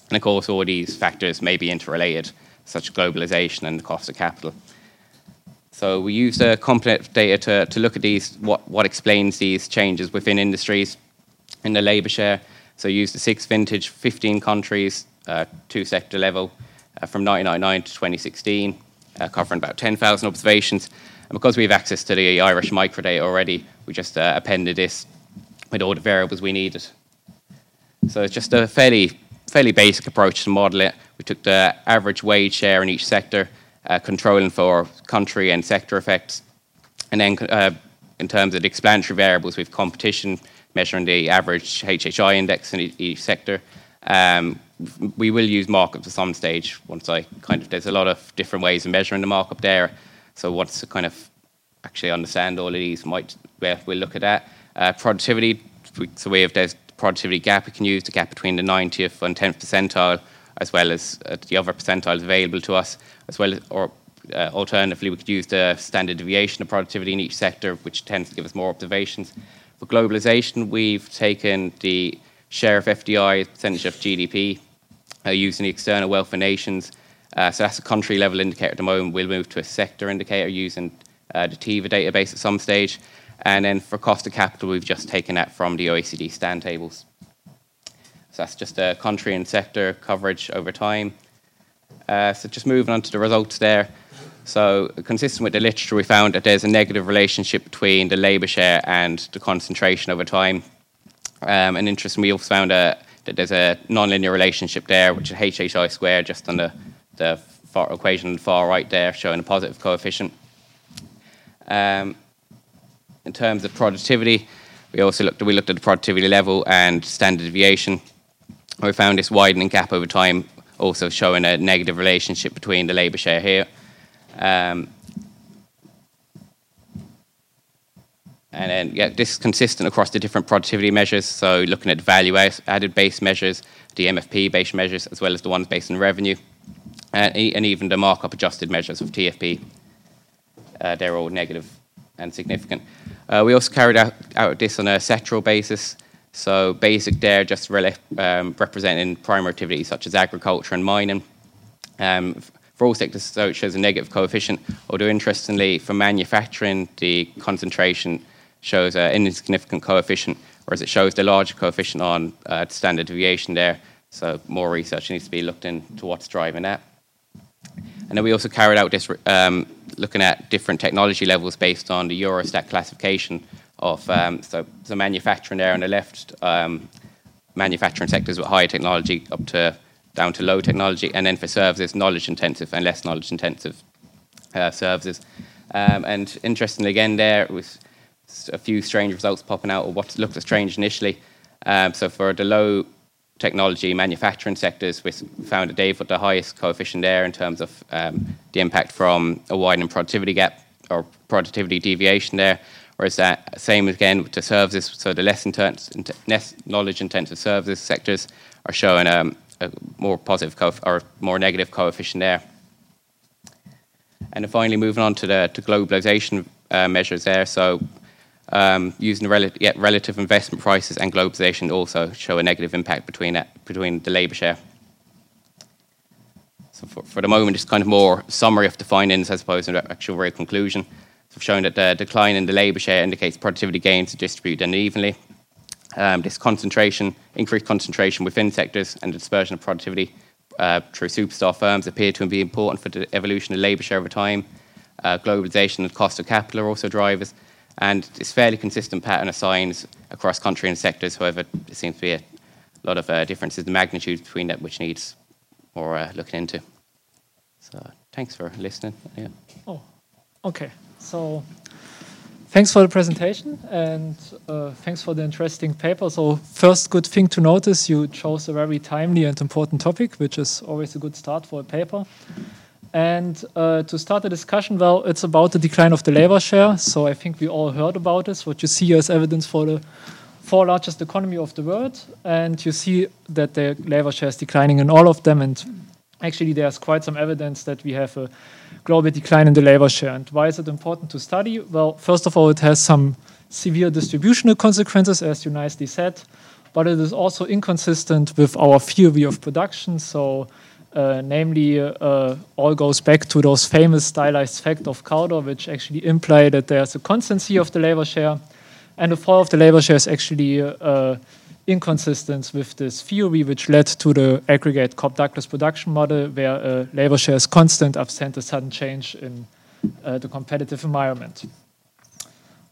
And of course, all these factors may be interrelated, such as globalisation and the cost of capital. So we use the CompNet data to, to look at these, what, what explains these changes within industries in the labour share. So use the six vintage, 15 countries, uh, two sector level, uh, from 1999 to 2016, uh, covering about 10,000 observations. And because we have access to the Irish microdata already, we just uh, appended this with all the variables we needed. So it's just a fairly, fairly basic approach to model it. We took the average wage share in each sector, uh, controlling for country and sector effects. And then uh, in terms of the explanatory variables, we have competition, measuring the average HHI index in each sector. Um, we will use markup at some stage once I kind of, there's a lot of different ways of measuring the markup there. So once to kind of actually understand all of these, might we'll look at that. Uh, productivity, so we have there's productivity gap we can use, the gap between the 90th and 10th percentile, as well as uh, the other percentiles available to us, as well as, or uh, alternatively, we could use the standard deviation of productivity in each sector, which tends to give us more observations. For globalization, we've taken the share of FDI, percentage of GDP, uh, using the external wealth of nations, uh, so that's a country level indicator at the moment. We'll move to a sector indicator using uh, the TIVA database at some stage. And then for cost of capital, we've just taken that from the OECD STAN tables. So that's just a country and sector coverage over time. Uh, so just moving on to the results there. So consistent with the literature, we found that there's a negative relationship between the labour share and the concentration over time. Um, and interestingly, we also found that that there's a nonlinear relationship there, which is HHI squared just on the, the far equation on the far right there, showing a positive coefficient. Um, in terms of productivity, we also looked, we looked at the productivity level and standard deviation. We found this widening gap over time, also showing a negative relationship between the labour share here. Um, and then, yeah, this is consistent across the different productivity measures. So looking at value added based measures, the MFP based measures, as well as the ones based on revenue, and, and even the markup adjusted measures of TFP. Uh, they're all negative and significant. Uh, we also carried out, out, this on a sectoral basis. So basic there just um, representing primary activities such as agriculture and mining. Um, for all sectors, so it shows a negative coefficient. Although interestingly, for manufacturing, the concentration shows an insignificant coefficient, whereas it shows the larger coefficient on uh, standard deviation there. So more research needs to be looked into what's driving that. And then we also carried out this um, looking at different technology levels based on the Eurostat classification of um, so, so manufacturing there on the left, um, manufacturing sectors with high technology up to down to low technology, and then for services, knowledge intensive and less knowledge intensive uh, services. Um, and interestingly, again, there was a few strange results popping out, or what looked strange initially. Um, so for the low technology manufacturing sectors, we found that they've got the highest coefficient there in terms of um, the impact from a widening productivity gap or productivity deviation there. Whereas that same again with the services, so the less, intense, less knowledge intensive services sectors are showing um, a more positive or more negative coefficient there. And then finally, moving on to the to globalization uh, measures there. So um, using rel yeah, relative investment prices and globalization also show a negative impact between that, between the labour share. So for, for the moment, it's kind of more summary of the findings I suppose, to actual real conclusion. So I've shown that the decline in the labour share indicates productivity gains are distributed unevenly. Um, this concentration, increased concentration within sectors and the dispersion of productivity uh, through superstar firms appear to be important for the evolution of labour share over time. Uh, globalization and cost of capital are also drivers, and it's fairly consistent pattern of signs across country and sectors. However, there seems to be a lot of uh, differences in the magnitude between that, which needs more uh, looking into. So, thanks for listening. Yeah. Oh, okay. So, thanks for the presentation and uh, thanks for the interesting paper. So, first, good thing to notice you chose a very timely and important topic, which is always a good start for a paper. And uh, to start the discussion, well, it's about the decline of the labor share. So I think we all heard about this. What you see is evidence for the four largest economy of the world, and you see that the labor share is declining in all of them. And actually, there's quite some evidence that we have a global decline in the labor share. And why is it important to study? Well, first of all, it has some severe distributional consequences, as you nicely said, but it is also inconsistent with our theory of production. So uh, namely, uh, all goes back to those famous stylized facts of Kaldor, which actually imply that there's a constancy of the labor share, and the fall of the labor share is actually uh, inconsistent with this theory, which led to the aggregate Cobb-Douglas production model, where uh, labor share is constant absent a sudden change in uh, the competitive environment.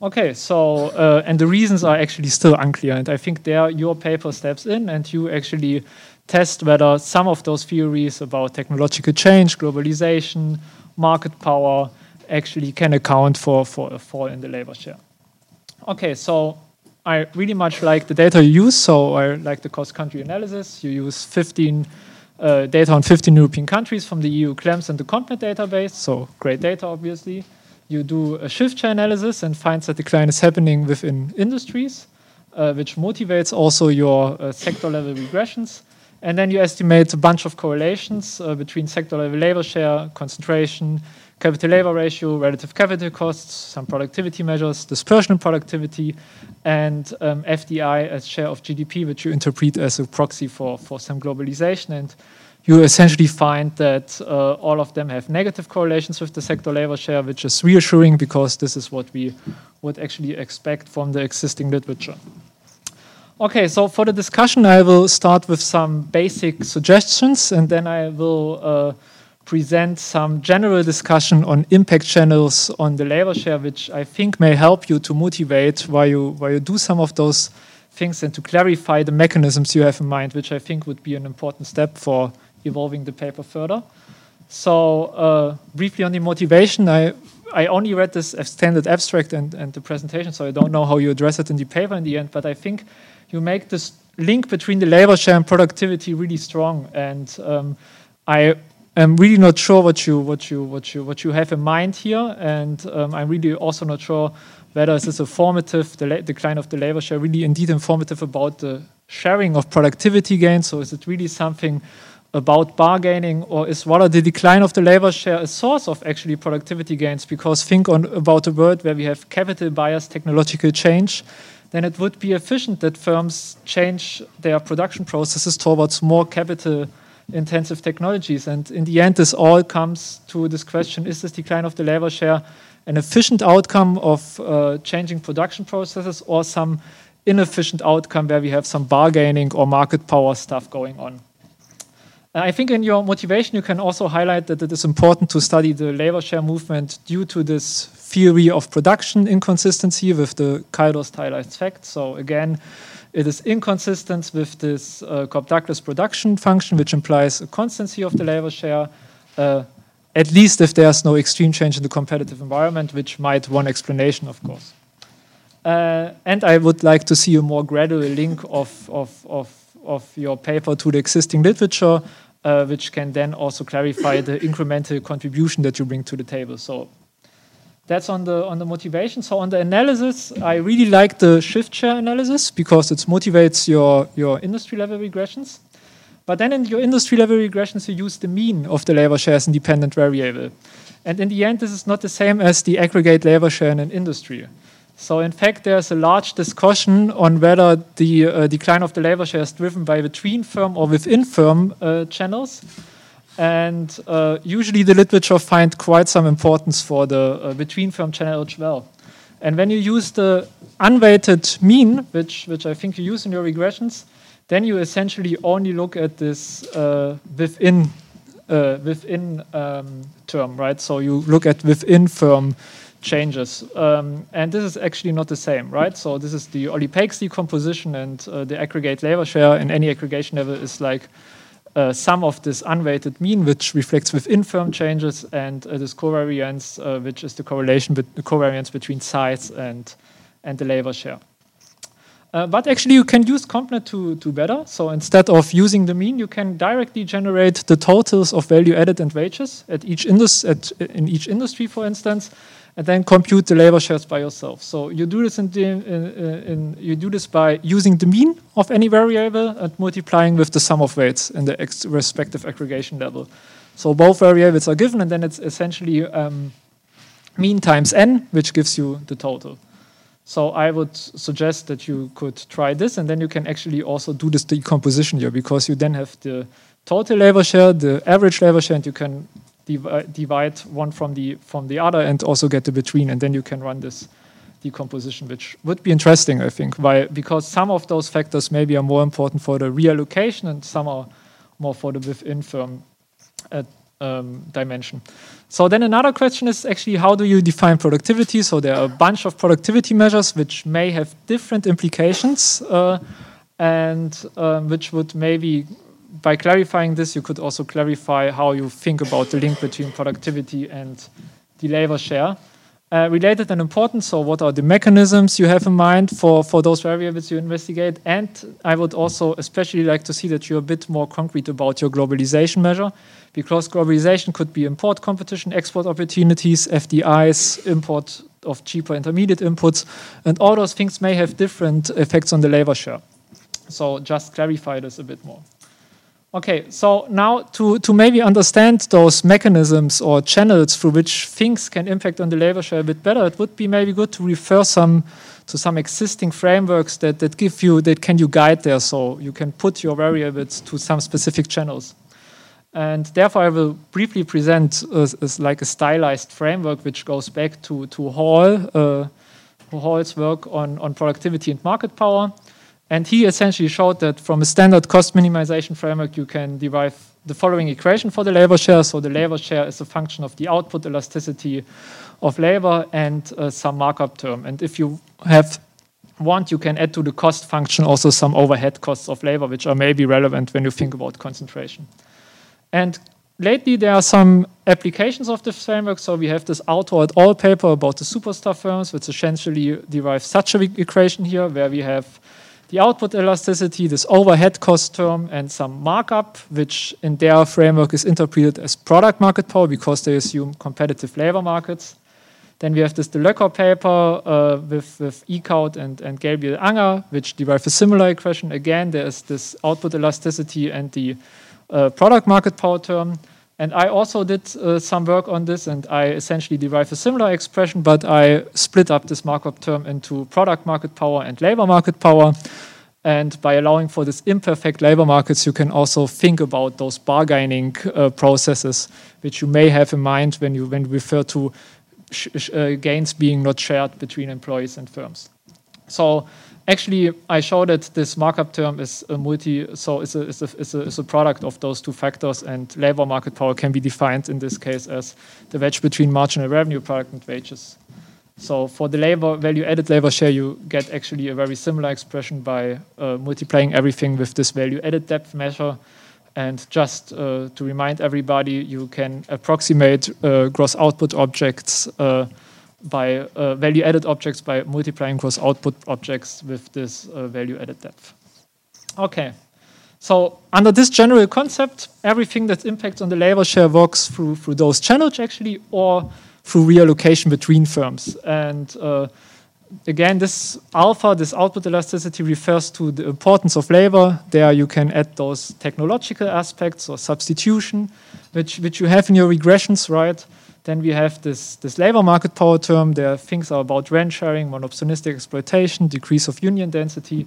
Okay, so uh, and the reasons are actually still unclear, and I think there your paper steps in, and you actually test whether some of those theories about technological change, globalization, market power actually can account for, for a fall in the labor share. Okay, so I really much like the data you use. So I like the cost country analysis. You use 15 uh, data on 15 European countries from the EU KLEMS and the CompNet database. So great data, obviously. You do a shift share analysis and finds that decline is happening within industries, uh, which motivates also your uh, sector level regressions. And then you estimate a bunch of correlations uh, between sector level labor share, concentration, capital labor ratio, relative capital costs, some productivity measures, dispersion productivity, and um, FDI as share of GDP, which you interpret as a proxy for, for some globalization. And you essentially find that uh, all of them have negative correlations with the sector labor share, which is reassuring because this is what we would actually expect from the existing literature. Okay, so for the discussion, I will start with some basic suggestions and then I will uh, present some general discussion on impact channels on the labor share, which I think may help you to motivate why you, why you do some of those things and to clarify the mechanisms you have in mind, which I think would be an important step for evolving the paper further. So uh, briefly on the motivation, I I only read this standard abstract and, and the presentation, so I don't know how you address it in the paper in the end. But I think you make this link between the labor share and productivity really strong, and um, I am really not sure what you what you what you what you have in mind here, and um, I'm really also not sure whether this is a formative the decline of the labor share really indeed informative about the sharing of productivity gains. So is it really something about bargaining, or is rather the decline of the labor share a source of actually productivity gains? Because think on about a world where we have capital bias technological change, then it would be efficient that firms change their production processes towards more capital intensive technologies. And in the end, this all comes to this question is this decline of the labor share an efficient outcome of uh, changing production processes or some inefficient outcome where we have some bargaining or market power stuff going on? I think in your motivation, you can also highlight that it is important to study the labor share movement due to this theory of production inconsistency with the Kaldor-stylized fact. So again, it is inconsistent with this uh, Cobb-Douglas production function, which implies a constancy of the labor share, uh, at least if there's no extreme change in the competitive environment, which might one explanation, of course. Uh, and I would like to see a more gradual link of, of, of, of your paper to the existing literature uh, which can then also clarify the incremental contribution that you bring to the table. So that's on the on the motivation. So on the analysis, I really like the shift share analysis because it motivates your your industry level regressions. But then in your industry level regressions, you use the mean of the labor shares as independent variable. And in the end, this is not the same as the aggregate labor share in an industry. So in fact, there's a large discussion on whether the uh, decline of the labor share is driven by between firm or within firm uh, channels. And uh, usually the literature finds quite some importance for the uh, between firm channel as well. And when you use the unweighted mean, which, which I think you use in your regressions, then you essentially only look at this uh, within, uh, within um, term, right? So you look at within firm changes. Um, and this is actually not the same, right? So this is the Olley-Pakes decomposition and uh, the aggregate labor share in any aggregation level is like uh, of this unweighted mean, which reflects within firm changes, and uh, this covariance, uh, which is the correlation with the covariance between size and and the labor share. Uh, but actually, you can use CompNet to, do better. So instead of using the mean, you can directly generate the totals of value added and wages at each indus- at, in each industry, for instance, and then compute the labor shares by yourself. So you do this in, in, in, you do this by using the mean of any variable and multiplying with the sum of weights in the respective aggregation level. So both variables are given, and then it's essentially um, mean times n, which gives you the total. So I would suggest that you could try this, and then you can actually also do this decomposition here, because you then have the total labor share, the average labor share, and you can uh, divide one from the from the other and also get the between, and then you can run this decomposition, which would be interesting, I think, why because some of those factors maybe are more important for the reallocation and some are more for the within firm uh, um, dimension. So then another question is actually how do you define productivity? So there are a bunch of productivity measures which may have different implications uh, and um, which would maybe by clarifying this, you could also clarify how you think about the link between productivity and the labor share. Uh, related and important, so what are the mechanisms you have in mind for, for those variables you investigate? And I would also especially like to see that you're a bit more concrete about your globalization measure, because globalization could be import competition, export opportunities, FDIs, import of cheaper intermediate inputs, and all those things may have different effects on the labor share. So just clarify this a bit more. Okay, so now to, to maybe understand those mechanisms or channels through which things can impact on the labor share a bit better, it would be maybe good to refer some to some existing frameworks that, that give you that can you guide there so you can put your variables to some specific channels. And therefore I will briefly present as, like a stylized framework which goes back to, to Hall, uh, Hall's work on, on productivity and market power. And he essentially showed that from a standard cost minimization framework, you can derive the following equation for the labor share. So the labor share is a function of the output elasticity of labor and uh, some markup term. And if you have want, you can add to the cost function also some overhead costs of labor, which are maybe relevant when you think about concentration. And lately, there are some applications of this framework. So we have this Autor et al. paper about the superstar firms, which essentially derives such an equation here, where we have the output elasticity, this overhead cost term, and some markup, which in their framework is interpreted as product market power because they assume competitive labor markets. Then we have this De Loecker paper uh, with, with Eeckhout and, and Gabriel Unger, which derive a similar equation. Again, there is this output elasticity and the uh, product market power term. And I also did uh, some work on this, and I essentially derived a similar expression, but I split up this markup term into product market power and labor market power. And by allowing for this imperfect labor markets, you can also think about those bargaining uh, processes, which you may have in mind when you when refer to uh, gains being not shared between employees and firms. So actually, I show that this markup term is a multi, so it's a, it's, a, it's, a, it's a product of those two factors, and labor market power can be defined in this case as the wedge between marginal revenue product and wages. So for the labor value added labor share, you get actually a very similar expression by uh, multiplying everything with this value added depth measure and just uh, to remind everybody, you can approximate uh, gross output objects uh, by uh, value added objects by multiplying gross output objects with this uh, value added depth. Okay, so under this general concept, everything that impacts on the labor share works through, through those channels actually or through reallocation between firms. And uh, again, this alpha, this output elasticity refers to the importance of labor. There you can add those technological aspects or substitution, which, which you have in your regressions, right? Then we have this, this labor market power term. There things are about rent sharing, monopolistic exploitation, decrease of union density,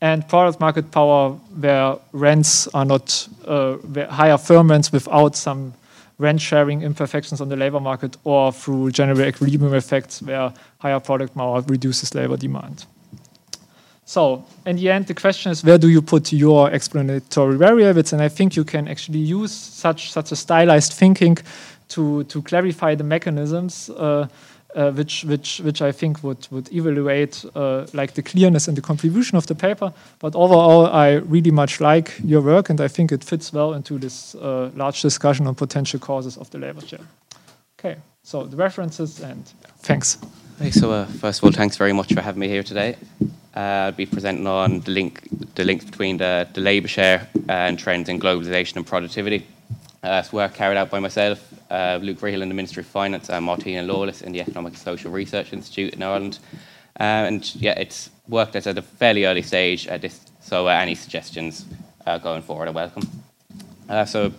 and product market power where rents are not uh, higher firm rents without some rent sharing imperfections on the labor market or through general equilibrium effects where higher product power reduces labor demand. So, in the end, the question is where do you put your explanatory variables? And I think you can actually use such, such a stylized thinking to, to clarify the mechanisms. Uh, uh, which which which I think would would evaluate uh, like the clearness and the contribution of the paper. But overall, I really much like your work, and I think it fits well into this uh, large discussion on potential causes of the labor share. Okay, so the references and thanks. Okay, so uh, first of all, thanks very much for having me here today. Uh, I'll be presenting on the link the links between the, the labour share and trends in globalisation and productivity. Uh, it's work carried out by myself, uh, Luke Rehill in the Ministry of Finance, and Martina Lawless in the Economic and Social Research Institute in Ireland. Uh, and yeah, it's work that's at a fairly early stage at this, so uh, any suggestions uh, going forward are welcome. Uh, so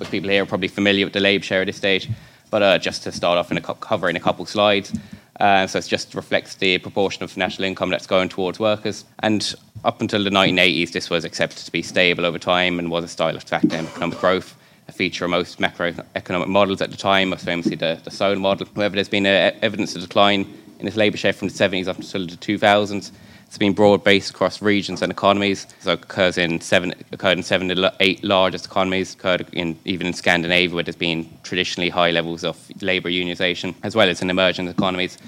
most people here are probably familiar with the labour share at this stage, but just to start off in a co- cover in a couple slides. So it just reflects the proportion of national income that's going towards workers. And up until the 1980s, this was accepted to be stable over time and was a style of in economic growth a feature of most macroeconomic models at the time, most famously the, the Solow model. However, there's been a, evidence of decline in this labour share from the 70s up until the 2000s. It's been broad based across regions and economies. So it occurs in seven, occurred in seven to eight largest economies, occurred in, even in Scandinavia, where there's been traditionally high levels of labour unionisation, as well as in emerging economies.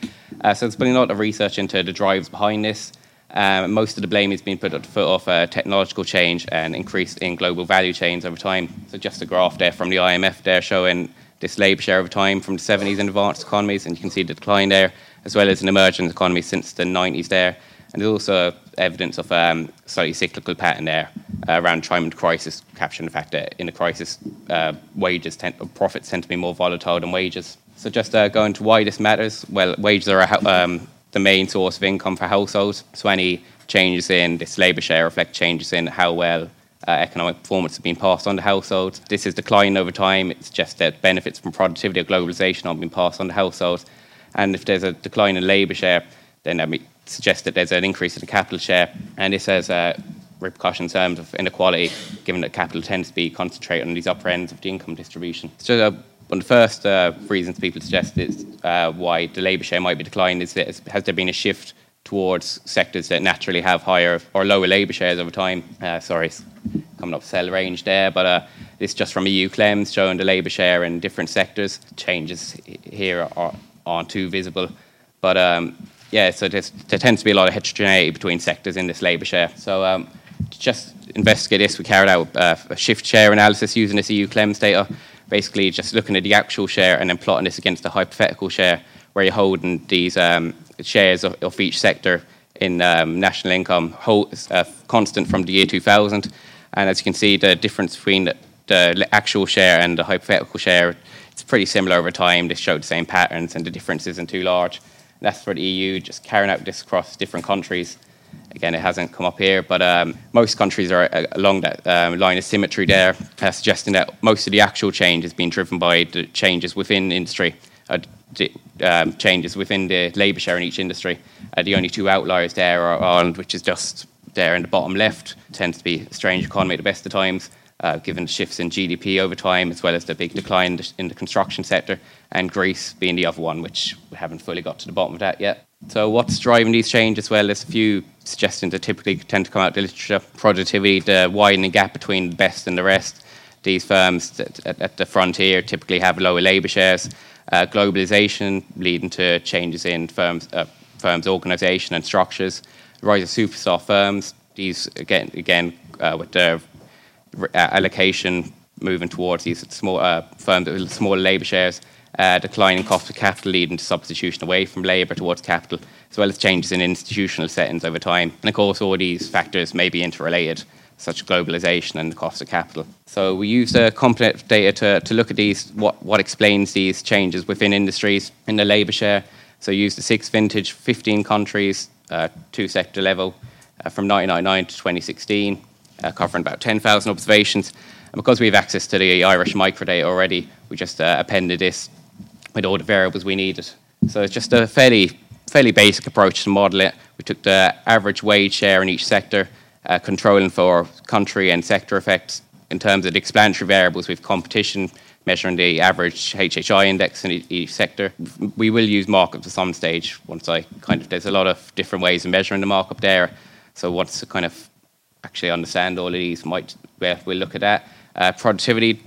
Uh, so there's been a lot of research into the drives behind this. Um, most of the blame is being put at the foot of uh, technological change and increase in global value chains over time. So just a graph there from the IMF there showing this labour share over time from the 70s in advanced economies, and you can see the decline there, as well as in emerging economies since the 90s there. And there's also evidence of um, slightly cyclical pattern there uh, around time and crisis, capturing the fact that in a crisis, uh, wages tend, profits tend to be more volatile than wages. So just uh, going to why this matters. Well, wages are a, um, the main source of income for households. So any changes in this labour share reflect changes in how well uh, economic performance has been passed on to households. This is declining over time. It's just that benefits from productivity or globalisation aren't being passed on to households. And if there's a decline in labour share, then that suggests that there's an increase in the capital share. And this has uh, repercussions in terms of inequality, given that capital tends to be concentrated on these upper ends of the income distribution. So uh, one of the first uh, reasons people suggest is uh, why the labour share might be declining is that has there been a shift towards sectors that naturally have higher or lower labour shares over time. Uh, sorry, coming up cell range there, but uh, this just from EU KLEMS showing the labour share in different sectors. Changes here are, aren't too visible, but um, yeah, so there tends to be a lot of heterogeneity between sectors in this labour share. So um, to just investigate this, we carried out uh, a shift share analysis using this EU KLEMS data, basically just looking at the actual share and then plotting this against the hypothetical share, where you're holding these um, shares of, of, each sector in um, national income hold, uh, constant from the year 2000. And as you can see, the difference between the, the actual share and the hypothetical share, it's pretty similar over time. They show the same patterns and the difference isn't too large. And that's for the EU, just carrying out this across different countries. Again, it hasn't come up here, but um, most countries are uh, along that um, line of symmetry there, uh, suggesting that most of the actual change is being driven by the changes within industry, uh, um, changes within the labour share in each industry. Uh, the only two outliers there are Ireland, which is just there in the bottom left, tends to be a strange economy at the best of times, uh, given shifts in GDP over time, as well as the big decline in the construction sector, and Greece being the other one, which we haven't fully got to the bottom of that yet. So, what's driving these changes? Well, there's a few suggestions that typically tend to come out of the literature. Productivity, the widening gap between the best and the rest. These firms at, at the frontier typically have lower labour shares. Uh, globalization leading to changes in firms, uh, firms' organisation and structures. rise of superstar firms. These again, again uh, with the allocation moving towards these small uh, firms with smaller labour shares uh, declining cost of capital leading to substitution away from labour towards capital, as well as changes in institutional settings over time. And of course, all these factors may be interrelated, such as globalisation and the cost of capital. So we use the CompNet data to, to look at these, what, what explains these changes within industries in the labour share. So use the six vintage, 15 countries, uh, two sector level, uh, from 1999 to 2016, uh, covering about 10,000 observations. And because we have access to the Irish microdata already, we just uh, appended this with all the variables we needed. So it's just a fairly fairly basic approach to model it. We took the average wage share in each sector, uh, controlling for country and sector effects. In terms of the explanatory variables, have competition, measuring the average HHI index in each sector. We will use markup at some stage once I kind of, there's a lot of different ways of measuring the markup there. So once kind of actually understand all of these, might we'll look at that. Uh, productivity,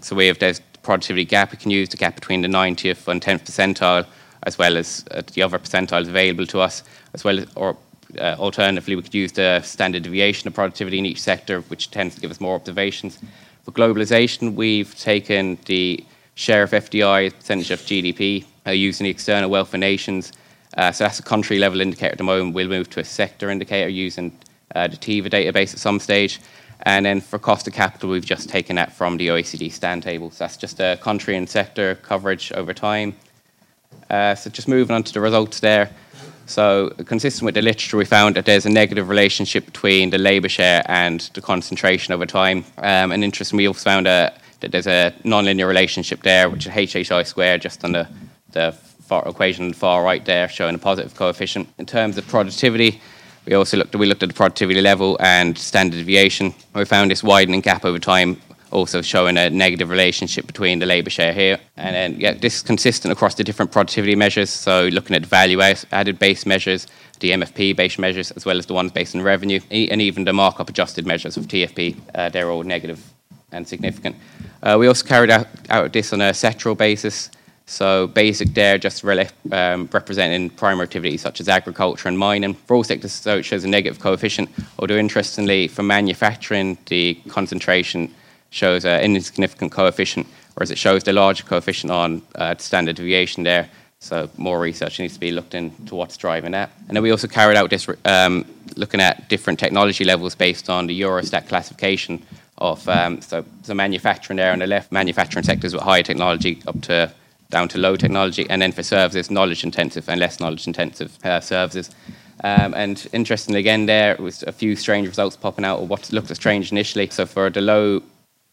so we have there's productivity gap we can use, the gap between the 90th and 10th percentile, as well as uh, the other percentiles available to us, as well as, or uh, alternatively, we could use the standard deviation of productivity in each sector, which tends to give us more observations. For globalization, we've taken the share of FDI, percentage of GDP, uh, using the external wealth of nations. Uh, so that's a country level indicator at the moment. We'll move to a sector indicator using uh, the TIVA database at some stage. And then for cost of capital, we've just taken that from the OECD STAN table. So that's just a country and sector coverage over time. Uh, so just moving on to the results there. So consistent with the literature, we found that there's a negative relationship between the labour share and the concentration over time. Um, and interestingly, we also found a, that there's a nonlinear relationship there, which is HHI squared just on the, the far equation on the far right there, showing a positive coefficient. In terms of productivity, we also looked we looked at the productivity level and standard deviation. We found this widening gap over time, also showing a negative relationship between the labour share here. And then yeah, this is consistent across the different productivity measures. So looking at value added based measures, the MFP based measures, as well as the ones based on revenue, and even the markup adjusted measures of TFP, uh, they're all negative and significant. Uh, we also carried out, out this on a sectoral basis. So basic there just really, um, representing primary activities such as agriculture and mining. For all sectors, so it shows a negative coefficient, although interestingly for manufacturing, the concentration shows an insignificant coefficient, whereas it shows the larger coefficient on uh, standard deviation there. So more research needs to be looked into what's driving that. And then we also carried out this um, looking at different technology levels based on the Eurostat classification of um, so, so manufacturing there on the left, manufacturing sectors with higher technology up to down to low technology, and then for services, knowledge intensive and less knowledge intensive uh, services. Um, and interestingly, again, there was a few strange results popping out, or what looked strange initially. So for the low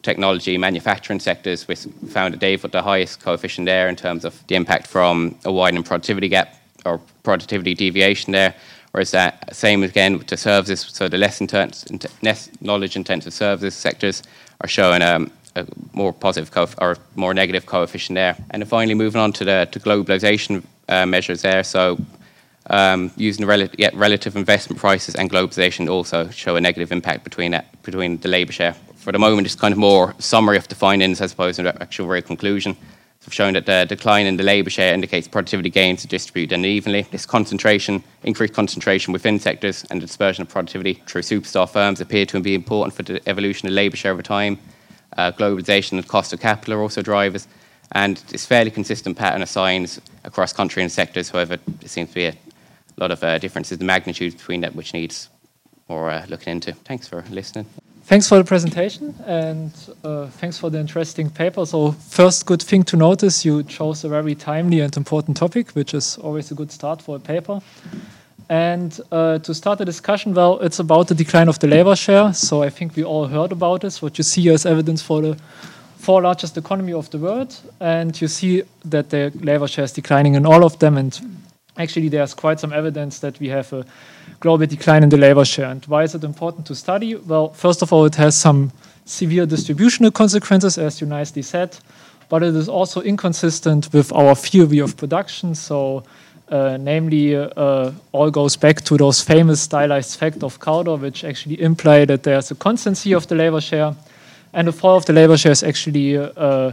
technology manufacturing sectors, we found that they've got the highest coefficient there in terms of the impact from a widening productivity gap or productivity deviation there. Whereas that same again to services, so the less, intense, less knowledge intensive services sectors are showing um, a more positive co- or more negative coefficient there. And then finally, moving on to the to globalization uh, measures there. So um, using the rel- yeah, relative investment prices and globalization also show a negative impact between that, between the labour share. For the moment, it's kind of more summary of the findings as opposed to actual real conclusion. Shown that the decline in the labour share indicates productivity gains are distributed unevenly. This concentration, increased concentration within sectors and the dispersion of productivity through superstar firms appear to be important for the evolution of labour share over time. Uh, globalisation and cost of capital are also drivers. And it's fairly consistent pattern of signs across country and sectors. However, there seems to be a lot of uh, differences, the magnitude between that, which needs more uh, looking into. Thanks for listening. Thanks for the presentation and uh, thanks for the interesting paper. So, first good thing to notice, you chose a very timely and important topic, which is always a good start for a paper. And uh, to start the discussion, well, it's about the decline of the labor share. So, I think we all heard about this. What you see as evidence for the four largest economy of the world, and you see that the labor share is declining in all of them. And actually, there's quite some evidence that we have a global decline in the labor share. And why is it important to study? Well, first of all, it has some severe distributional consequences, as you nicely said, but it is also inconsistent with our theory of production. So, uh, namely, uh, all goes back to those famous stylized facts of Kaldor, which actually imply that there's a constancy of the labor share, and the fall of the labor share is actually uh,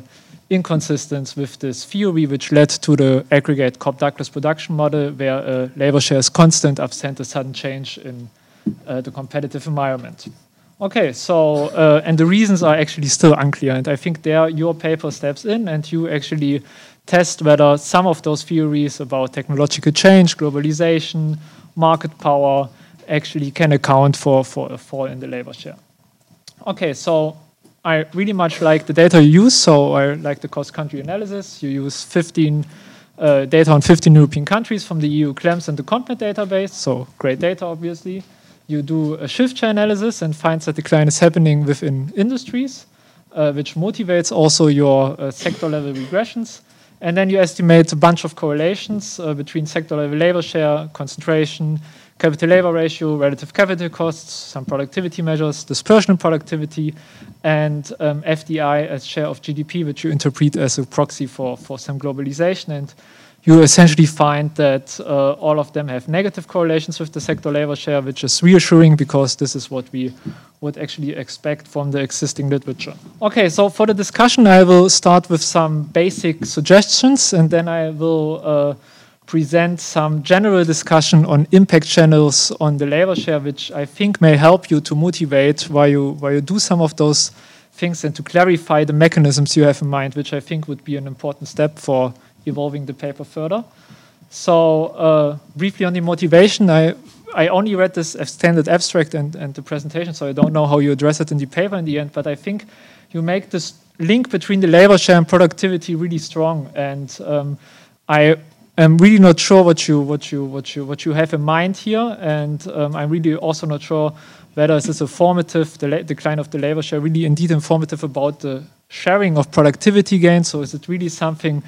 inconsistent with this theory, which led to the aggregate Cobb-Douglas production model, where uh, labor share is constant absent a sudden change in uh, the competitive environment. Okay, so uh, and the reasons are actually still unclear, and I think there your paper steps in, and you actually test whether some of those theories about technological change, globalization, market power actually can account for for a fall in the labor share. Okay, so I really much like the data you use. So I like the cost country analysis. You use 15 uh, data on 15 European countries from the EU KLEMS and the CompNet database. So great data, obviously. You do a shift share analysis and finds that decline is happening within industries, uh, which motivates also your uh, sector level regressions. And then you estimate a bunch of correlations uh, between sector level labor share, concentration, capital labor ratio, relative capital costs, some productivity measures, dispersion productivity, and um, FDI as share of GDP, which you interpret as a proxy for, for some globalization. And you essentially find that uh, all of them have negative correlations with the sector labor share, which is reassuring because this is what we would actually expect from the existing literature. Okay, so for the discussion, I will start with some basic suggestions and then I will uh, present some general discussion on impact channels on the labor share, which I think may help you to motivate why you why you do some of those things and to clarify the mechanisms you have in mind, which I think would be an important step for evolving the paper further. So uh, briefly on the motivation, I I only read this standard abstract and, and the presentation, so I don't know how you address it in the paper in the end, but I think you make this link between the labor share and productivity really strong. And um, I I'm really not sure what you what you what you what you have in mind here, and um, I'm really also not sure whether this is a formative the decline of the labor share really indeed informative about the sharing of productivity gains. So is it really something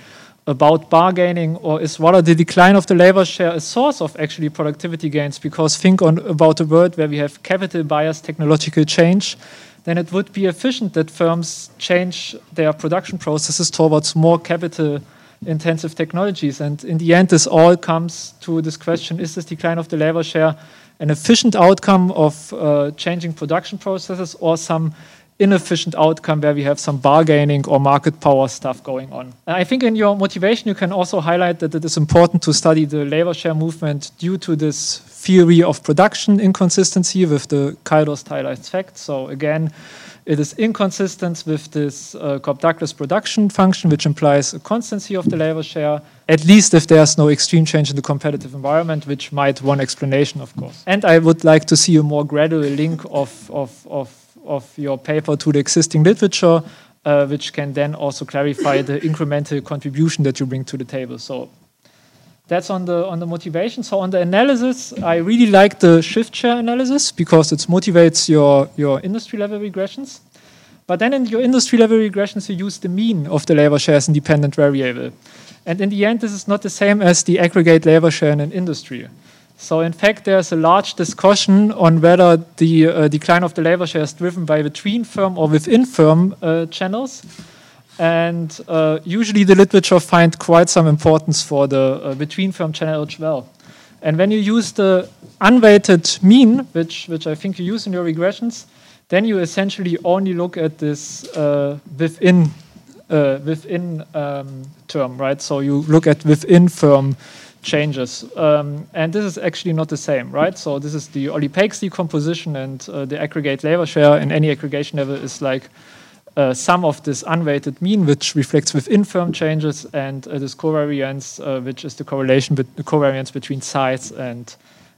about bargaining, or is rather the decline of the labor share a source of actually productivity gains? Because think on about a world where we have capital bias technological change. Then it would be efficient that firms change their production processes towards more capital intensive technologies. And in the end, this all comes to this question is this decline of the labor share an efficient outcome of uh, changing production processes or some inefficient outcome where we have some bargaining or market power stuff going on. And I think in your motivation, you can also highlight that it is important to study the labor share movement due to this theory of production inconsistency with the Kaldor stylized fact. So again, it is inconsistent with this uh, Cobb-Douglas production function, which implies a constancy of the labor share, at least if there's no extreme change in the competitive environment, which might one explanation, of course. And I would like to see a more gradual link of, of, of, of your paper to the existing literature, uh, which can then also clarify the incremental contribution that you bring to the table. So that's on the on the motivation. So on the analysis, I really like the shift share analysis because it motivates your your industry level regressions. But then in your industry level regressions, you use the mean of the labor share as independent variable. And in the end, this is not the same as the aggregate labor share in an industry. So in fact, there's a large discussion on whether the uh, decline of the labor share is driven by between firm or within firm uh, channels. And uh, usually the literature finds quite some importance for the uh, between firm channel as well. And when you use the unweighted mean, which, which I think you use in your regressions, then you essentially only look at this uh, within uh, within um, term, right? So you look at within firm changes. Um, and this is actually not the same, right? So this is the Olley-Pakes decomposition and uh, the aggregate labor share in any aggregation level is like uh, sum of this unweighted mean, which reflects within firm changes, and uh, this covariance, uh, which is the correlation, bet the covariance between size and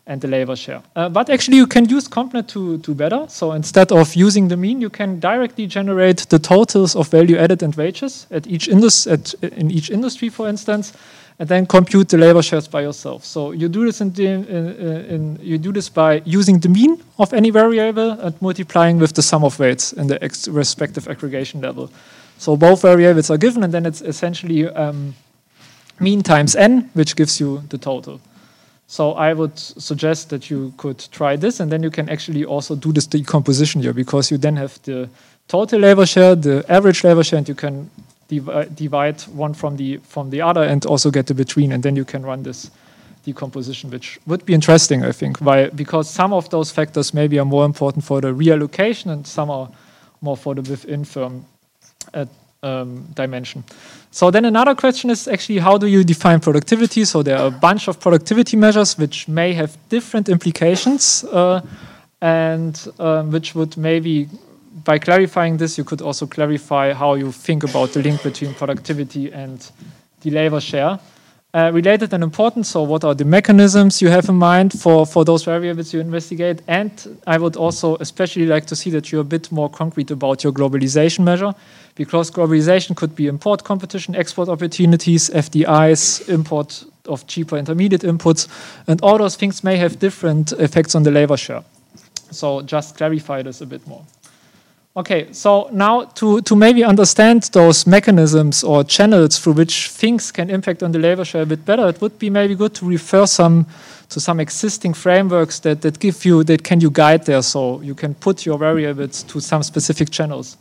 and the labor share. Uh, but actually, you can use CompNet to do better. So instead of using the mean, you can directly generate the totals of value added and wages at each indus at, in each industry, for instance, and then compute the labor shares by yourself. So you do this in, the, in, in, you do this by using the mean of any variable and multiplying with the sum of weights in the respective aggregation level. So both variables are given, and then it's essentially um, mean times n, which gives you the total. So I would suggest that you could try this, and then you can actually also do this decomposition here, because you then have the total labor share, the average labor share, and you can divide one from the from the other and also get the between, and then you can run this decomposition, which would be interesting, I think, why because some of those factors maybe are more important for the reallocation and some are more for the within firm uh, um, dimension. So then another question is actually how do you define productivity? So there are a bunch of productivity measures which may have different implications uh, and um, which would maybe by clarifying this, you could also clarify how you think about the link between productivity and the labor share. Uh, related and important, so what are the mechanisms you have in mind for, for those variables you investigate? And I would also especially like to see that you're a bit more concrete about your globalization measure, because globalization could be import competition, export opportunities, FDIs, import of cheaper intermediate inputs, and all those things may have different effects on the labor share. So just clarify this a bit more. Okay, so now to, to maybe understand those mechanisms or channels through which things can impact on the labor share a bit better, it would be maybe good to refer some to some existing frameworks that, that give you that can you guide there so you can put your variables to some specific channels.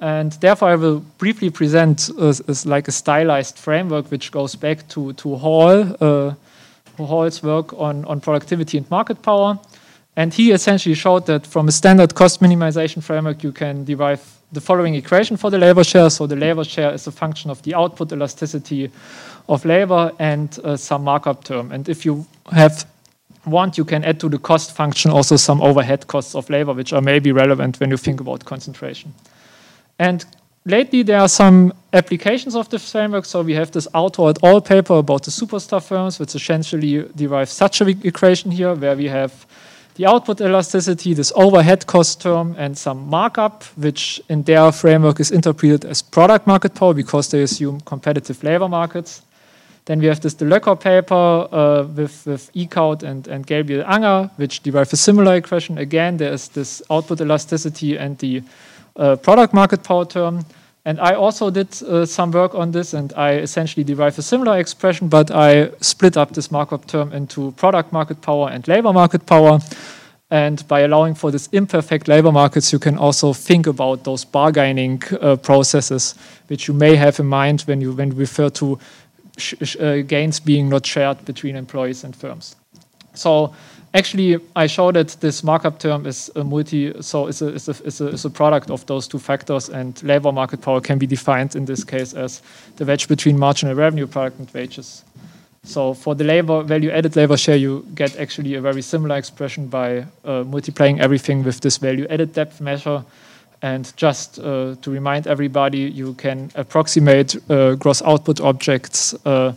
And therefore I will briefly present as, like a stylized framework which goes back to, to Hall, uh, Hall's work on, on productivity and market power. And he essentially showed that from a standard cost minimization framework, you can derive the following equation for the labor share. So the labor share is a function of the output elasticity of labor and uh, some markup term. And if you have want, you can add to the cost function also some overhead costs of labor, which are maybe relevant when you think about concentration. And lately, there are some applications of this framework. So we have this Autor et al. paper about the superstar firms, which essentially derives such an equation here, where we have the output elasticity, this overhead cost term, and some markup, which in their framework is interpreted as product market power because they assume competitive labor markets. Then we have this De Loecker paper uh, with, with Eeckhout and, and Gabriel Unger, which derive a similar equation. Again, there is this output elasticity and the uh, product market power term. And I also did uh, some work on this, and I essentially derived a similar expression, but I split up this markup term into product market power and labor market power. And by allowing for this imperfect labor markets, you can also think about those bargaining uh, processes, which you may have in mind when you when you refer to uh, gains being not shared between employees and firms. So actually, I showed that this markup term is a multi, so it's a, it's, a, it's, a, it's a product of those two factors, and labor market power can be defined in this case as the wedge between marginal revenue product and wages. So for the labor value added labor share, you get actually a very similar expression by uh, multiplying everything with this value added depth measure. And just uh, to remind everybody, you can approximate uh, gross output objects uh,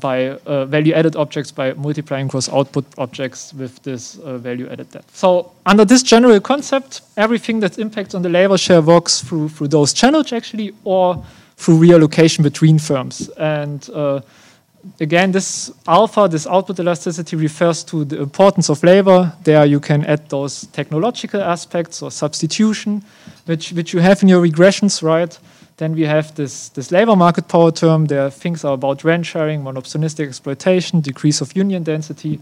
by uh, value added objects by multiplying gross output objects with this uh, value added depth. So under this general concept, everything that impacts on the labor share works through through those channels actually or through reallocation between firms. And uh, again, this alpha, this output elasticity refers to the importance of labor. There you can add those technological aspects or substitution, which, which you have in your regressions, right? Then we have this, this labor market power term. There things are about rent sharing, monopolistic exploitation, decrease of union density,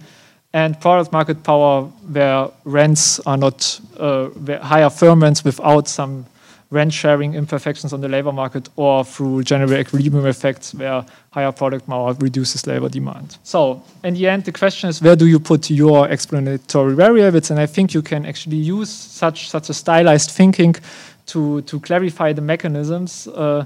and product market power where rents are not uh, higher firm rents without some rent sharing imperfections on the labor market or through general equilibrium effects where higher product power reduces labor demand. So in the end, the question is where do you put your explanatory variables? And I think you can actually use such, such a stylized thinking to, to clarify the mechanisms uh,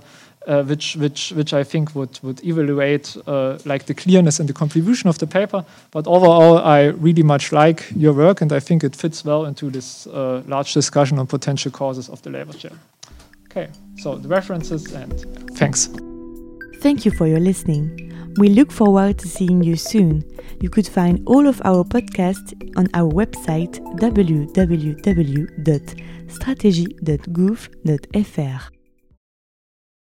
uh, which which which I think would would evaluate uh, like the clearness and the contribution of the paper. But overall, I really much like your work, and I think it fits well into this uh, large discussion on potential causes of the labor share. Okay, so the references and thanks. Thank you for your listening. We look forward to seeing you soon. You could find all of our podcasts on our website stratégie.gouv.fr.